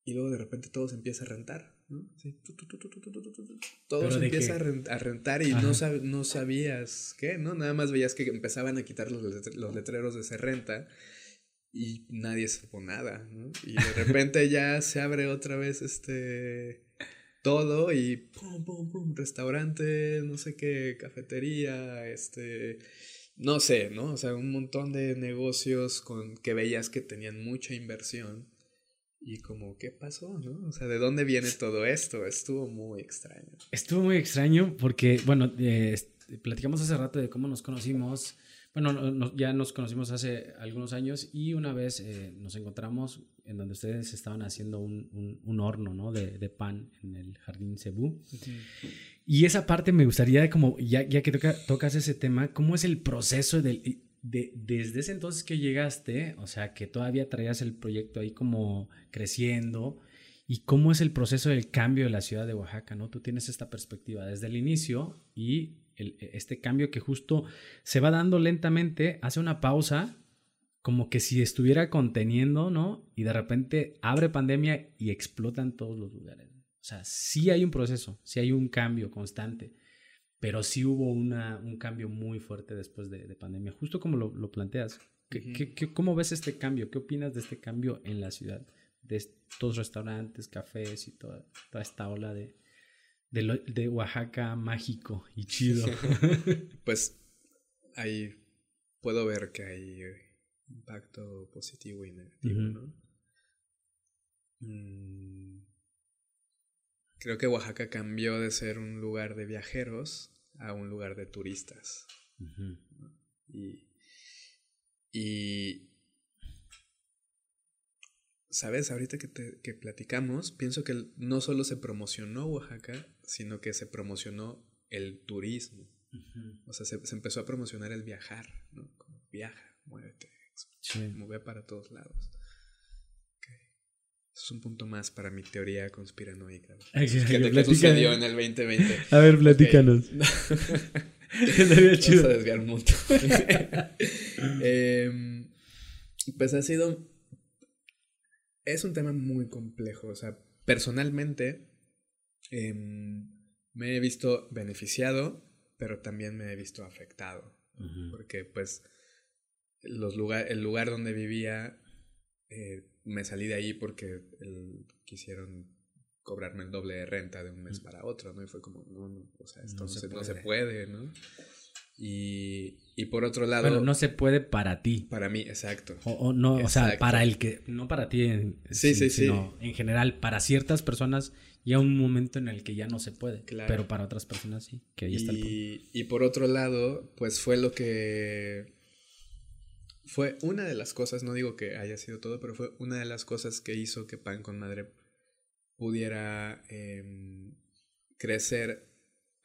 y luego de repente todo se empieza a rentar, ¿no? todo se empieza a rentar y no, no sabías qué, ¿no? Nada más veías que empezaban a quitar los, los letreros de se renta y nadie supo nada, ¿no? Y de repente ya se abre otra vez este todo y pum, pum, pum, restaurante, no sé qué, cafetería, este, no sé, ¿no? O sea, un montón de negocios con que veías que tenían mucha inversión y como, ¿qué pasó, no? O sea, ¿de dónde viene todo esto? Estuvo muy extraño. Estuvo muy extraño porque, bueno, eh, platicamos hace rato de cómo nos conocimos. Bueno, ya nos conocimos hace algunos años y una vez eh, nos encontramos en donde ustedes estaban haciendo un, un, horno ¿no? de, de, pan en el jardín Cebú. Y esa parte me gustaría, como ya, ya que tocas ese tema, ¿cómo es el proceso del, de, desde ese entonces que llegaste, o sea, que todavía traías el proyecto ahí como creciendo? ¿Y cómo es el proceso del cambio de la ciudad de Oaxaca? ¿no? Tú tienes esta perspectiva desde el inicio y este cambio que justo se va dando lentamente, hace una pausa, como que si estuviera conteniendo, ¿no? Y de repente abre pandemia y explota en todos los lugares. O sea, sí hay un proceso, sí hay un cambio constante, pero sí hubo una, un cambio muy fuerte después de, pandemia, justo como lo, planteas. ¿Qué, cómo ves este cambio? ¿Qué opinas de este cambio en la ciudad? De estos restaurantes, cafés y toda, toda esta ola de, de, Oaxaca mágico y chido. [LAUGHS] pues ahí puedo ver que hay impacto positivo y negativo, ¿no? Mm, creo que Oaxaca cambió de ser un lugar de viajeros a un lugar de turistas. y, y, ¿sabes? Ahorita que, te, que platicamos, pienso que no solo se promocionó Oaxaca, sino que se promocionó el turismo. O sea, se, empezó a promocionar el viajar, ¿no? Como viaja, muévete, mueve para todos lados. Eso es un punto más para mi teoría conspiranoica. [LAUGHS] ¿Qué, sucedió en el 2020? A ver, platícanos. chido. [LAUGHS] [LAUGHS] Vamos a desviar un montón. Em, pues ha sido... Es un tema muy complejo. O sea, personalmente Em, me he visto beneficiado, pero también me he visto afectado. Porque pues los lugar, el lugar donde vivía, eh, me salí de ahí porque quisieron cobrarme el doble de renta de un mes para otro, ¿no? Y fue como, no, no, o sea, esto no, se, puede. ¿no? Y, y por otro lado... Bueno, no se puede para ti. Para mí, exacto. O, no, o sea, para el que, no para ti, en, sí, sí, sino en general, para ciertas personas llega un momento en el que ya no se puede, pero para otras personas sí, que ahí y, está Y por otro lado, pues fue lo que fue una de las cosas, no digo que haya sido todo, pero fue una de las cosas que hizo que Pan con Madre pudiera em, crecer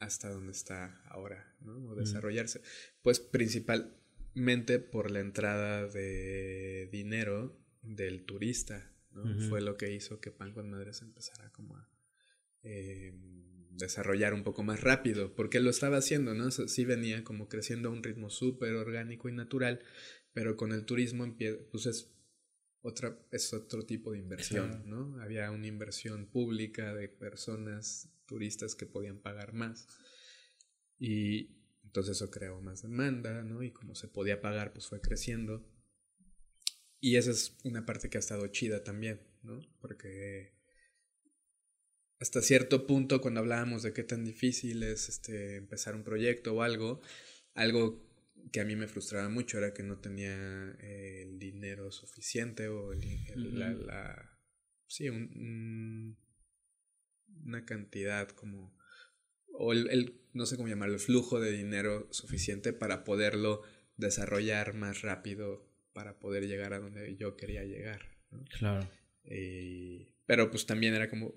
hasta donde está ahora, ¿no? O desarrollarse. Pues principalmente por la entrada de dinero del turista, ¿no? Fue lo que hizo que Pan con Madre se empezara como a em, desarrollar un poco más rápido, porque lo estaba haciendo, ¿no? Sí venía como creciendo a un ritmo súper orgánico y natural, pero con el turismo pues es, otra, es otro tipo de inversión, ¿no? Había una inversión pública de personas, turistas que podían pagar más. Y entonces eso creó más demanda, ¿no? Y como se podía pagar, pues fue creciendo. Y esa es una parte que ha estado chida también, ¿no? Porque hasta cierto punto, cuando hablábamos de qué tan difícil es este, empezar un proyecto o algo, algo que a mí me frustraba mucho era que no tenía eh, el dinero suficiente o la, sí, un, una cantidad como, o el, no sé cómo llamarlo, el flujo de dinero suficiente para poderlo desarrollar más rápido, para poder llegar a donde yo quería llegar. Claro. pero pues también era como,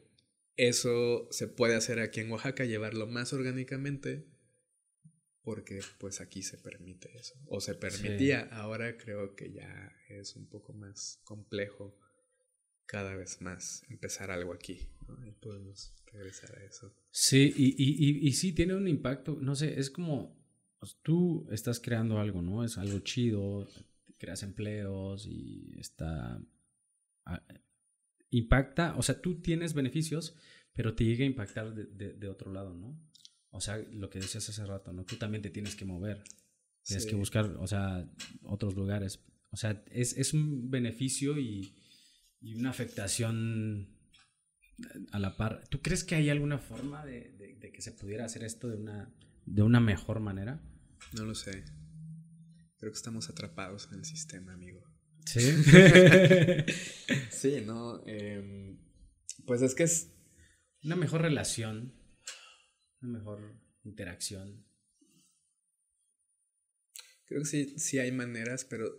eso se puede hacer aquí en Oaxaca, llevarlo más orgánicamente porque pues aquí se permite eso, o se permitía, ahora creo que ya es un poco más complejo cada vez más empezar algo aquí, ¿no? Y podemos regresar a eso. Sí, y, y, y, sí tiene un impacto, no sé, es como pues, tú estás creando algo, ¿no? Es algo chido, creas empleos y está... Impacta, o sea, tú tienes beneficios, pero te llega a impactar de, de otro lado, ¿no? O sea, lo que decías hace rato, ¿no? Tú también te tienes que mover. Tienes que buscar, o sea, otros lugares. O sea, es, es un beneficio y, y, una afectación a la par. ¿Tú crees que hay alguna forma de, de, que se pudiera hacer esto de una, de una mejor manera? No lo sé. Creo que estamos atrapados en el sistema, amigo. Sí. [LAUGHS] sí, ¿no? Em, pues es que es... Una mejor relación una mejor interacción. Creo que sí, sí hay maneras, pero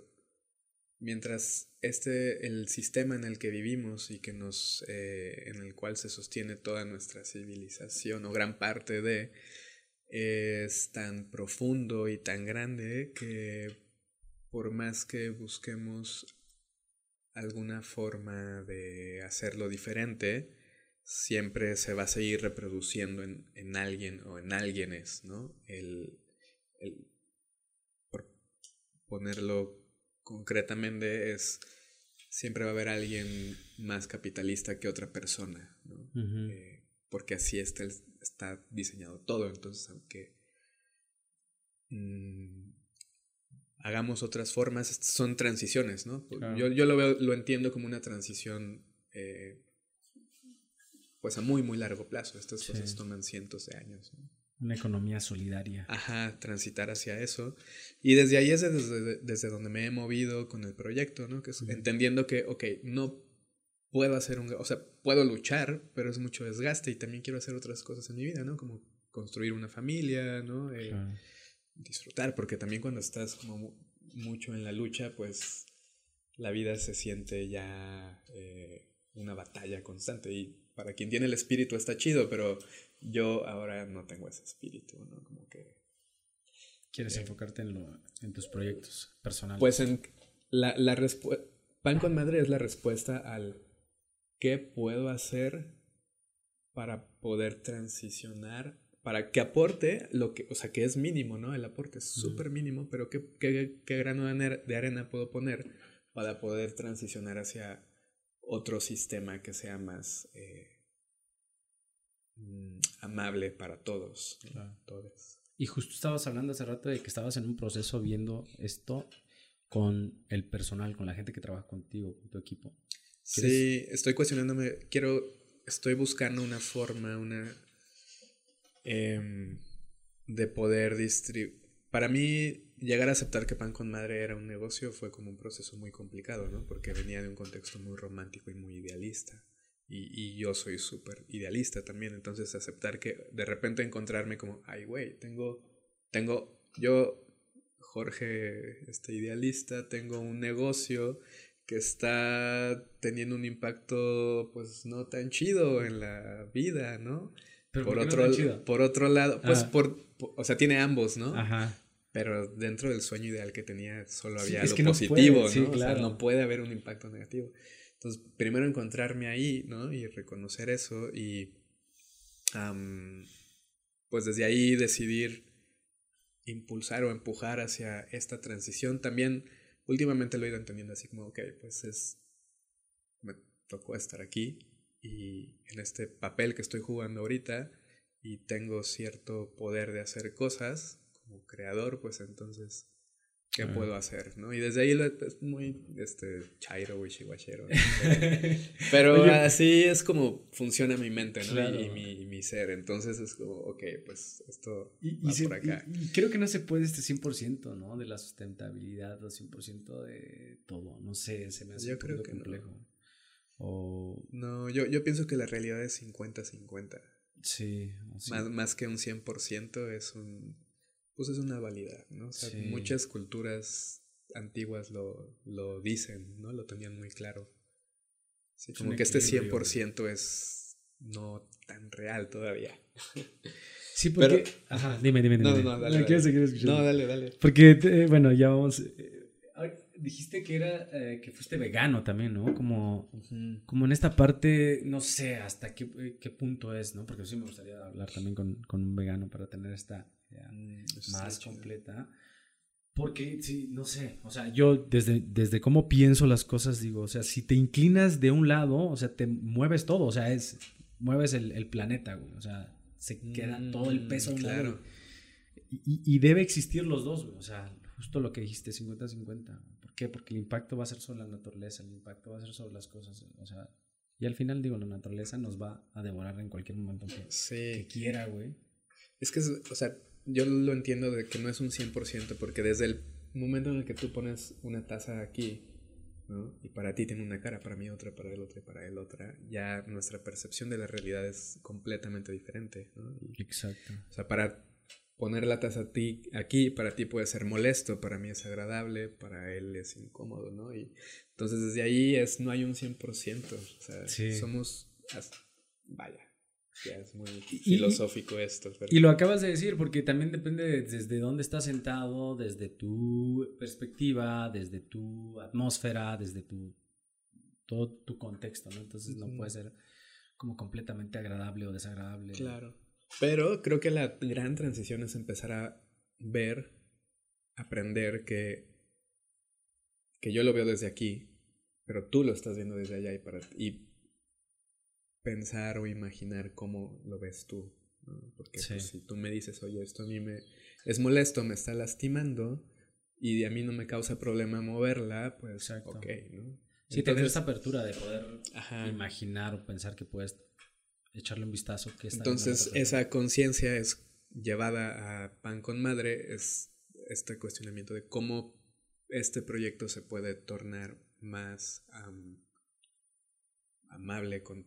mientras este, el sistema en el que vivimos y que nos, eh, en el cual se sostiene toda nuestra civilización o gran parte de, es tan profundo y tan grande que por más que busquemos alguna forma de hacerlo diferente, siempre se va a seguir reproduciendo en, en alguien o en alguienes, ¿no? El, el, por ponerlo concretamente, es siempre va a haber alguien más capitalista que otra persona, ¿no? Eh, porque así está, está diseñado todo, entonces aunque mm, hagamos otras formas, son transiciones, ¿no? Yo, yo lo, veo, lo entiendo como una transición eh, pues a muy, muy largo plazo. Estas cosas toman cientos de años. Una economía solidaria. Ajá, transitar hacia eso. Y desde ahí es desde, desde donde me he movido con el proyecto, ¿no? Que entendiendo que, ok, no puedo hacer un... O sea, puedo luchar, pero es mucho desgaste y también quiero hacer otras cosas en mi vida, ¿no? Como construir una familia, ¿no? Eh, disfrutar, porque también cuando estás como mucho en la lucha, pues la vida se siente ya eh, una batalla constante y para quien tiene el espíritu está chido, pero yo ahora no tengo ese espíritu, ¿no? Como que... ¿Quieres eh, enfocarte en, lo, en tus proyectos personales? Pues en la, la respuesta... Pan con Madre es la respuesta al qué puedo hacer para poder transicionar, para que aporte lo que, o sea, que es mínimo, ¿no? El aporte es súper mínimo, pero ¿qué, qué, qué grano de arena puedo poner para poder transicionar hacia otro sistema que sea más eh, mm, amable para todos. Y justo estabas hablando hace rato de que estabas en un proceso viendo esto con el personal, con la gente que trabaja contigo, con tu equipo. Sí, estoy cuestionándome, quiero, estoy buscando una forma, una... Em, de poder distribuir para mí llegar a aceptar que pan con madre era un negocio fue como un proceso muy complicado, ¿no? Porque venía de un contexto muy romántico y muy idealista. Y, y yo soy súper idealista también, entonces aceptar que de repente encontrarme como, ay, güey, tengo, tengo, yo, Jorge, este idealista, tengo un negocio que está teniendo un impacto pues no tan chido en la vida, ¿no? Pero por, otro, por otro lado, pues por, o sea, tiene ambos, ¿no? Ajá. Pero dentro del sueño ideal que tenía solo había lo positivo, ¿no? O sea, no puede haber un impacto negativo. Entonces, primero encontrarme ahí, ¿no? Y reconocer eso y pues desde ahí decidir impulsar o empujar hacia esta transición. También últimamente lo he ido entendiendo así como, ok, pues es, me tocó estar aquí y en este papel que estoy jugando ahorita y tengo cierto poder de hacer cosas como creador, pues entonces, ¿qué puedo hacer? ¿no? Y desde ahí es muy este, chairo, wishiwashero. [LAUGHS] Pero así es como funciona mi mente ¿no? y, mi, mi, ser. Entonces es como, ok, pues esto y, va por acá. Y, creo que no se puede este 100%, ¿no? De la sustentabilidad o 100% de todo. No sé, se me hace yo creo que complejo. O... No, yo, yo pienso que la realidad es 50-50. Sí, Más, más que un 100% es un pues es una validad, ¿no? O sea, muchas culturas antiguas lo, lo dicen, ¿no? Lo tenían muy claro. Sí, como que este 100% es no tan real todavía. [LAUGHS] Sí, porque... Ajá, dime, dime, dime. No, no, dale. No, dale, dale. Porque, bueno, ya vamos... Eh, dijiste que era eh, que fuiste vegano también, ¿no? Como, como en esta parte, no sé hasta qué, eh, qué, punto es, ¿no? Porque sí me gustaría hablar también con, con un vegano para tener esta Mm, más completa. Porque, sí, no sé, o sea, yo desde, desde cómo pienso las cosas digo, o sea, si te inclinas de un lado, o sea, te mueves todo, o sea, es, mueves el, el planeta, güey, o sea, se queda todo el peso en claro. Y, y, debe existir los dos, güey, o sea, justo lo que dijiste, 50-50. ¿Por qué? Porque el impacto va a ser sobre la naturaleza, el impacto va a ser sobre las cosas, o sea, y al final digo, la naturaleza nos va a devorar en cualquier momento que, que quiera, güey. Es que, o sea, yo lo entiendo de que no es un 100%, porque desde el momento en el que tú pones una taza aquí, ¿no? Y para ti tiene una cara, para mí otra, para el otro y para él otra, ya nuestra percepción de la realidad es completamente diferente, ¿no? Exacto. O sea, para poner la taza a ti, aquí, para ti puede ser molesto, para mí es agradable, para él es incómodo, ¿no? Y entonces desde ahí es, no hay un 100%, o sea, somos, vaya, ya es muy filosófico esto. Y lo acabas de decir, porque también depende desde dónde estás sentado, desde tu perspectiva, desde tu atmósfera, desde tu todo tu contexto, ¿no? Entonces no puede ser como completamente agradable o desagradable. Claro. Pero creo que la gran transición es empezar a ver, aprender que, que yo lo veo desde aquí, pero tú lo estás viendo desde allá y, para, y pensar o imaginar cómo lo ves tú. Porque pues, si tú me dices, oye, esto a mí me es molesto, me está lastimando y a mí no me causa problema moverla, pues ok, ¿no? Sí, tener esa apertura de poder imaginar o pensar que puedes echarle un vistazo. Que entonces, esa conciencia es llevada a pan con madre, es este cuestionamiento de cómo este proyecto se puede tornar más amable con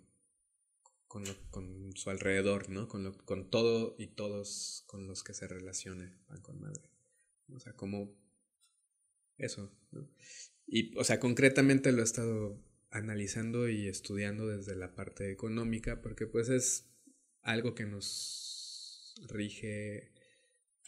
con, con su alrededor, ¿no? Con, lo, con todo y todos con los que se relacione pan con madre. O sea, como eso, ¿no? Y, o sea, concretamente lo he estado analizando y estudiando desde la parte económica, porque pues es algo que nos rige.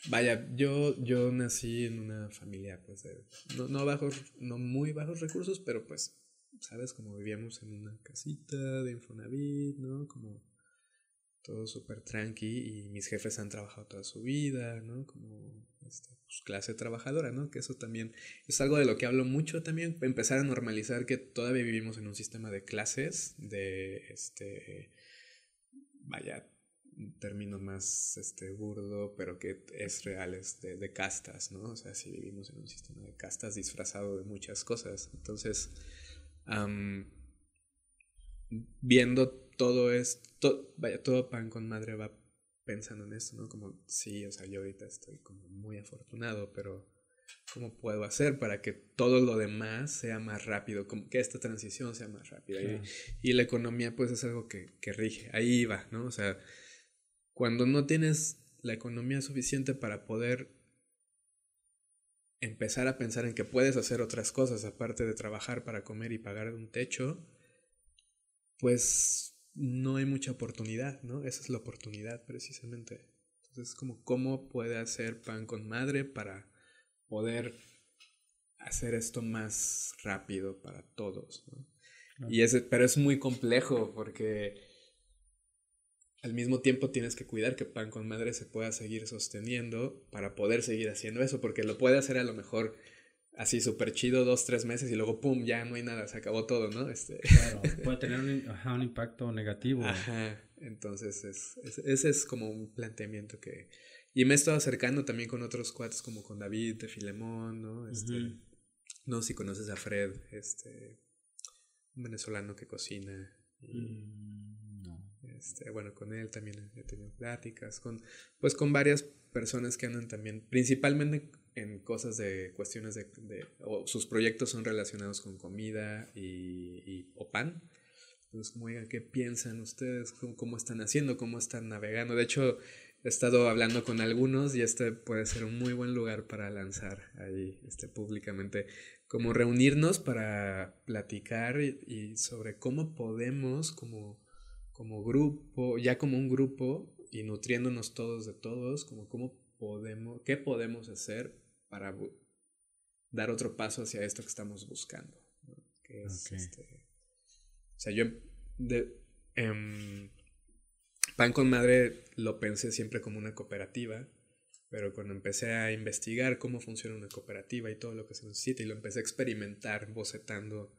Vaya, yo, yo nací en una familia, pues, de, no, no bajos, no muy bajos recursos, pero pues ¿sabes? Como vivíamos en una casita de Infonavit, ¿no? Como todo súper tranqui y mis jefes han trabajado toda su vida, ¿no? Como este, pues, clase trabajadora, ¿no? Que eso también es algo de lo que hablo mucho también, empezar a normalizar que todavía vivimos en un sistema de clases, de, este, vaya, un término más este, burdo, pero que es real, es de, de castas, ¿no? O sea, si vivimos en un sistema de castas disfrazado de muchas cosas. Entonces, viendo todo esto, vaya, todo pan con madre va pensando en esto, ¿no? Como, sí, o sea, yo ahorita estoy como muy afortunado, pero ¿cómo puedo hacer para que todo lo demás sea más rápido? Como que esta transición sea más rápida. Y, la economía, pues, es algo que, que rige. Ahí va, ¿no? O sea, cuando no tienes la economía suficiente para poder empezar a pensar en que puedes hacer otras cosas aparte de trabajar para comer y pagar un techo, pues no hay mucha oportunidad, ¿no? Esa es la oportunidad precisamente. Entonces, como cómo puede hacer pan con madre para poder hacer esto más rápido para todos, ¿no? Y ese, pero es muy complejo porque al mismo tiempo tienes que cuidar que pan con madre se pueda seguir sosteniendo para poder seguir haciendo eso, porque lo puede hacer a lo mejor así súper chido dos, tres meses y luego pum, ya no hay nada, se acabó todo, ¿no? Este... Claro, [LAUGHS] puede tener un, impacto negativo. Ajá, entonces es, ese es como un planteamiento que... Y me he estado acercando también con otros cuates como con David de Filemón, ¿no? Este, No sé si conoces a Fred, este, un venezolano que cocina. Mm. Este, bueno, con él también he tenido pláticas, con, pues con varias personas que andan también, principalmente en cosas de cuestiones de, o sus proyectos son relacionados con comida y, o pan. Entonces, como digan, ¿qué piensan ustedes? ¿Cómo, ¿Cómo, están haciendo? ¿Cómo están navegando? De hecho, he estado hablando con algunos y este puede ser un muy buen lugar para lanzar ahí este, públicamente, como reunirnos para platicar y sobre cómo podemos, como como grupo, ya como un grupo y nutriéndonos todos de todos, como cómo podemos, qué podemos hacer para dar otro paso hacia esto que estamos buscando. Que es este, o sea, yo de, em, Pan con Madre lo pensé siempre como una cooperativa, pero cuando empecé a investigar cómo funciona una cooperativa y todo lo que se necesita y lo empecé a experimentar bocetando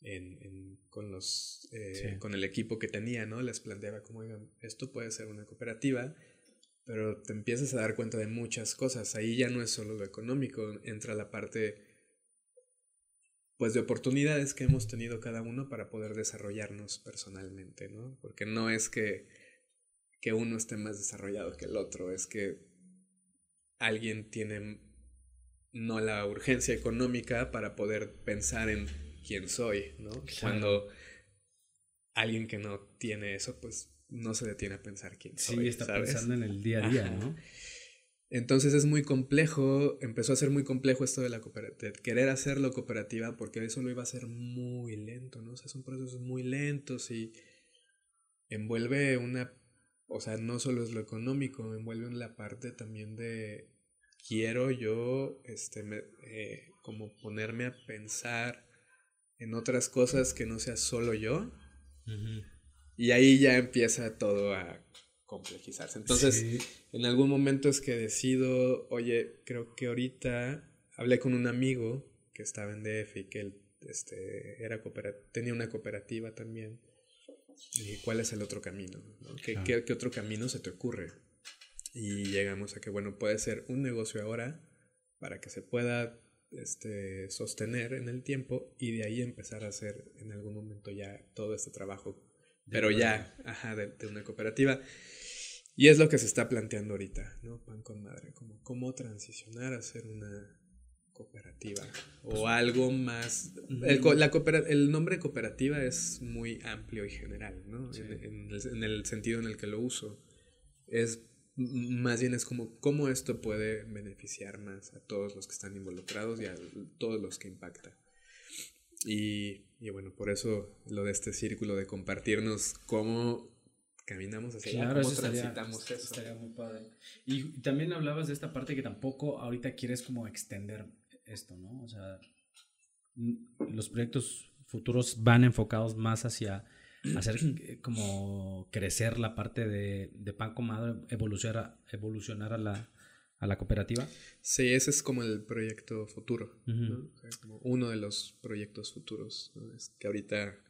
en, con, los, eh, con el equipo que tenía, ¿no? Les planteaba como, oigan, esto puede ser una cooperativa, pero te empiezas a dar cuenta de muchas cosas. Ahí ya no es solo lo económico, entra la parte, pues, de oportunidades que hemos tenido cada uno para poder desarrollarnos personalmente, ¿no? Porque no es que, que uno esté más desarrollado que el otro, es que alguien tiene no la urgencia económica para poder pensar en quién soy, ¿no? Cuando alguien que no tiene eso, pues no se detiene a pensar quién soy. Sí, está pensando en el día a día, ¿no? Entonces es muy complejo, empezó a ser muy complejo esto de la cooperativa, querer hacerlo cooperativa porque eso lo iba a hacer muy lento, ¿no? O sea, son procesos muy lentos y envuelve una, o sea, no solo es lo económico, envuelve la parte también de quiero yo, este, eh, como ponerme a pensar en otras cosas que no sea solo yo. Y ahí ya empieza todo a complejizarse. Entonces, en algún momento es que decido, oye, creo que ahorita hablé con un amigo que estaba en DF y que él este, era tenía una cooperativa también. Y cuál es el otro camino, ¿Qué, ¿Qué otro camino se te ocurre? Y llegamos a que, bueno, puede ser un negocio ahora para que se pueda este, sostener en el tiempo y de ahí empezar a hacer en algún momento ya todo este trabajo, pero ya, ajá, de, una cooperativa. Y es lo que se está planteando ahorita, ¿no? Pan con madre, como cómo transicionar a ser una cooperativa o pues, algo más. El, la el nombre cooperativa es muy amplio y general, ¿no? En, el, en, el, sentido en el que lo uso. Es más bien es como cómo esto puede beneficiar más a todos los que están involucrados y a todos los que impacta. Y, y bueno, por eso lo de este círculo de compartirnos cómo caminamos hacia claro, cómo transitamos eso. Estaría muy padre. Y también hablabas de esta parte que tampoco ahorita quieres como extender esto, ¿no? O sea, los proyectos futuros van enfocados más hacia hacer como crecer la parte de, de pan comado, evolucionar, evolucionar a la, a la cooperativa? Sí, ese es como el proyecto futuro, como uno de los proyectos futuros, que ahorita,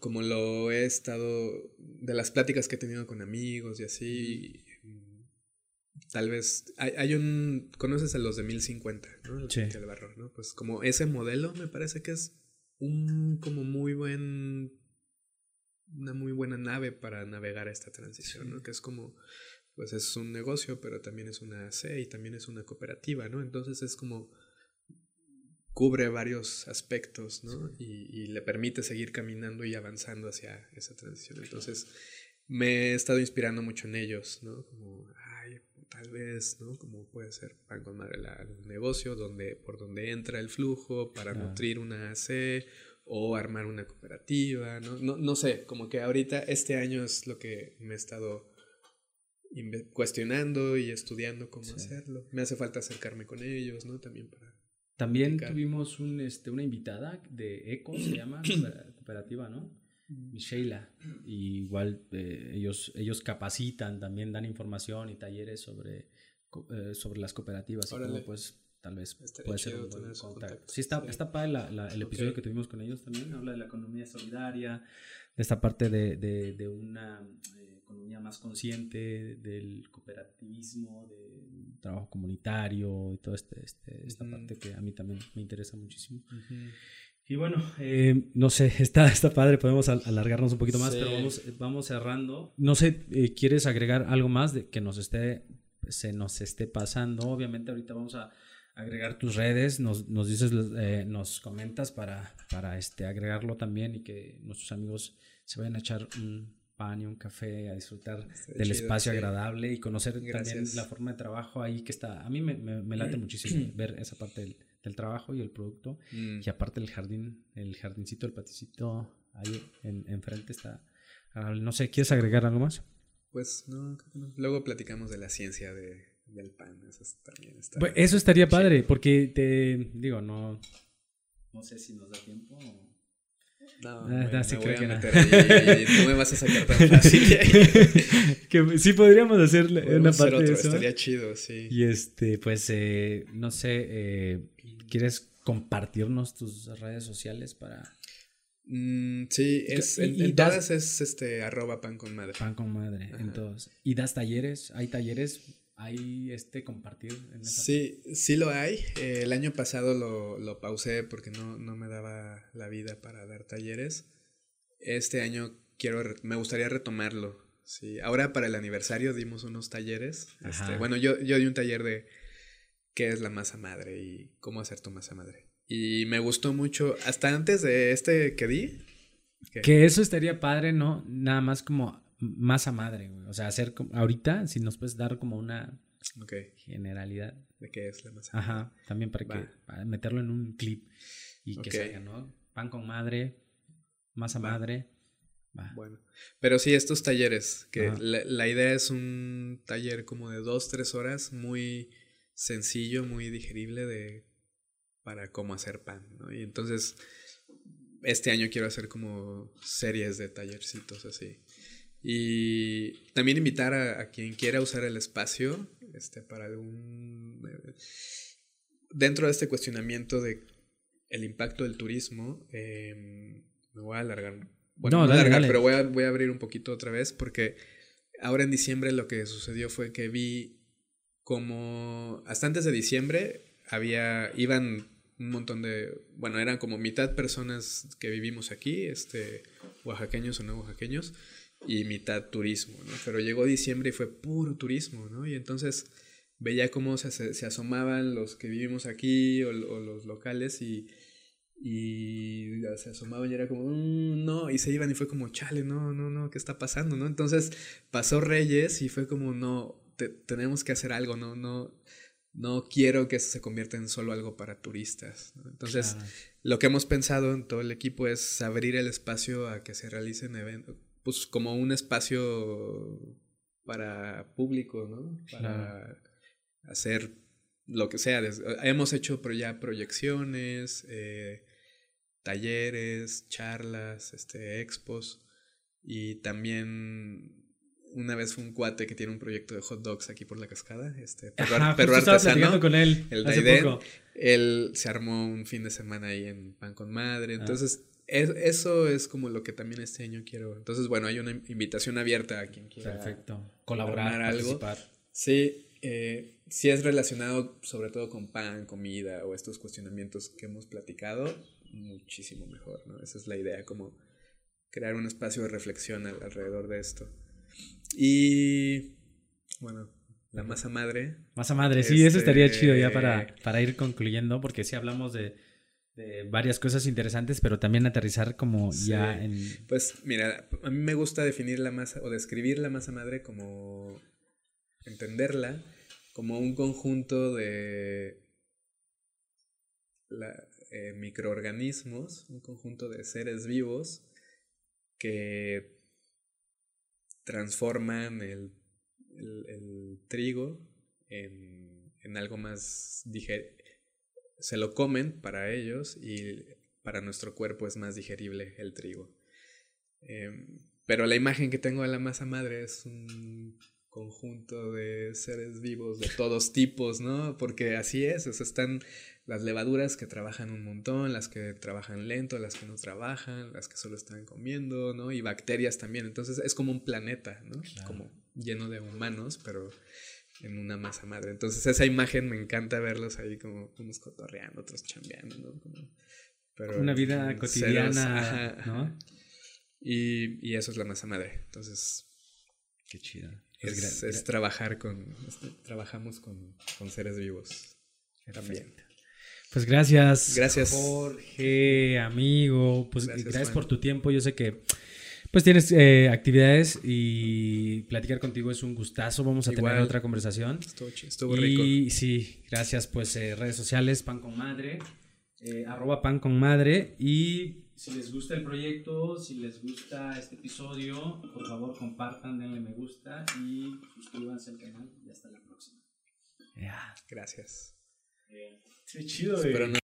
como lo he estado, de las pláticas que he tenido con amigos y así, tal vez, hay, hay, un, conoces a los de 1050, ¿no? sí. barro, ¿no? Pues como ese modelo me parece que es un como muy buen una muy buena nave para navegar esta transición, ¿no? Que es como, pues es un negocio, pero también es una C y también es una cooperativa, ¿no? Entonces es como cubre varios aspectos, ¿no? Y, y, le permite seguir caminando y avanzando hacia esa transición. Entonces, me he estado inspirando mucho en ellos, ¿no? Como, ay, tal vez, ¿no? Como puede ser pan con madre un negocio donde, por donde entra el flujo para nutrir una AC o armar una cooperativa, ¿no? ¿no? No sé, como que ahorita este año es lo que me he estado cuestionando y estudiando cómo hacerlo. Me hace falta acercarme con ellos, ¿no? También para también tuvimos un, este, una invitada de ECO, se llama, [COUGHS] cooperativa, ¿no? Mm. Sheila. Y igual eh, ellos, ellos capacitan, también dan información y talleres sobre, eh, sobre las cooperativas. Y pues tal vez puede ser un buen contacto. Sí, está, está padre la, el episodio que tuvimos con ellos también. Habla de la economía solidaria, de esta parte de, de, de una economía más consciente del cooperativismo, del trabajo comunitario y toda este, este, esta parte que a mí también me interesa muchísimo. Y bueno, eh, no sé, [LAUGHS] está, está padre, podemos alargarnos un poquito más, pero vamos, vamos cerrando. No sé, eh, ¿quieres agregar algo más de que nos esté, se nos esté pasando? Obviamente ahorita vamos a agregar tus redes, nos, nos dices, eh, nos comentas para, para este, agregarlo también y que nuestros amigos se vayan a echar un, pan y un café, a disfrutar del espacio agradable y conocer también la forma de trabajo ahí que está. A mí me, me, late muchísimo [CLEARS THROAT] ver esa parte del, del trabajo y el producto. Mm. Y aparte el jardín, el jardincito, el paticito ahí en, enfrente está. No sé, ¿quieres agregar algo más? Pues no, luego platicamos de la ciencia de, del pan. Eso también está. eso estaría padre, porque te digo, no, no sé si nos da tiempo. No, ah, me, voy a meter ahí y no me vas a sacar tan fácil. [LAUGHS] que sí podríamos hacer una parte otro, de eso. Estaría chido, sí. Y este, pues, eh, no sé, eh, ¿quieres compartirnos tus redes sociales para...? Mm, sí, es, en, todas es este, arroba pan con madre. Pan con madre, en todos. ¿Y das talleres? ¿Hay talleres hay este compartir en Sí, sí lo hay. Eh, el año pasado lo, lo pausé porque no, no, me daba la vida para dar talleres. Este año quiero, me gustaría retomarlo. Sí, ahora para el aniversario dimos unos talleres. Este, bueno, yo, yo di un taller de qué es la masa madre y cómo hacer tu masa madre. Y me gustó mucho, hasta antes de este que di. Que eso estaría padre, ¿no? Nada más como masa madre, güey. O sea, hacer como, ahorita, si nos puedes dar como una generalidad. ¿De qué es la masa? Ajá, también para que meterlo en un clip y que salga, ¿no? Pan con madre, masa madre. Bueno, pero sí, estos talleres, que la, idea es un taller como de dos, tres horas, muy sencillo, muy digerible de para cómo hacer pan, ¿no? Y entonces, este año quiero hacer como series de tallercitos así. Y también invitar a, quien quiera usar el espacio este, para algún... Eh, dentro de este cuestionamiento de el impacto del turismo, em, me voy a alargar. Bueno, no, a alargar, pero voy a, voy a abrir un poquito otra vez porque ahora en diciembre lo que sucedió fue que vi como hasta antes de diciembre había iban un montón de bueno eran como mitad personas que vivimos aquí este oaxaqueños o no oaxaqueños y mitad turismo, ¿no? Pero llegó diciembre y fue puro turismo, ¿no? Y entonces veía cómo se, se asomaban los que vivimos aquí o, los locales y, y se asomaban y era como, mm, no, y se iban y fue como, chale, no, no, no, ¿qué está pasando, no? Entonces pasó Reyes y fue como, no, tenemos que hacer algo, no, no, no quiero que se convierta en solo algo para turistas. Entonces, lo que hemos pensado en todo el equipo es abrir el espacio a que se realicen eventos, pues como un espacio para público, ¿no? Para hacer lo que sea. Hemos hecho ya proyecciones, eh, talleres, charlas, este, expos y también una vez fue un cuate que tiene un proyecto de hot dogs aquí por la cascada, este [LAUGHS] perro, artesano, con él el Daiden, él se armó un fin de semana ahí en Pan con Madre, ah. Entonces eso es como lo que también este año quiero. Entonces, bueno, hay una invitación abierta a quien quiera. Perfecto. Colaborar, algo. Sí, eh, si es relacionado sobre todo con pan, comida o estos cuestionamientos que hemos platicado, muchísimo mejor, ¿no? Esa es la idea, como crear un espacio de reflexión alrededor de esto. Y bueno, la masa madre. Masa madre, sí, eso estaría chido ya Este- para, para ir concluyendo, porque sí hablamos de, de varias cosas interesantes, pero también aterrizar como ya en... Pues mira, a mí me gusta definir la masa o describir la masa madre como entenderla como un conjunto de la- eh, microorganismos, un conjunto de seres vivos que transforman el, el- el trigo en, en algo más digerible. Se lo comen para ellos y para nuestro cuerpo es más digerible el trigo. Em, pero la imagen que tengo de la masa madre es un conjunto de seres vivos de todos tipos, ¿no? Porque así es, o sea, están las levaduras que trabajan un montón, las que trabajan lento, las que no trabajan, las que solo están comiendo, ¿no? Y bacterias también. Entonces es como un planeta, ¿no? Claro. Como lleno de humanos, pero en una masa madre. Entonces esa imagen me encanta verlos ahí como unos cotorreando, otros chambeando, ¿no? Como- pero Una vida cotidiana, ceros, ¿no? Y, y eso es la masa madre. Entonces Qué chido. es, Pues es gra- trabajar con, es- trabajamos con, con seres vivos también. Pues gracias. Gracias. Jorge, amigo. Pues Gracias, por tu tiempo. Yo sé que pues tienes eh, actividades y platicar contigo es un gustazo. Vamos a Igual. tener otra conversación. Estuvo, estuvo rico. Y sí, gracias. Pues eh, redes sociales, pan con madre, eh, arroba pan con madre. Y si les gusta el proyecto, si les gusta este episodio, por favor compartan, denle me gusta y suscríbanse al canal. Y hasta la próxima. Ya. Gracias. Qué chido, no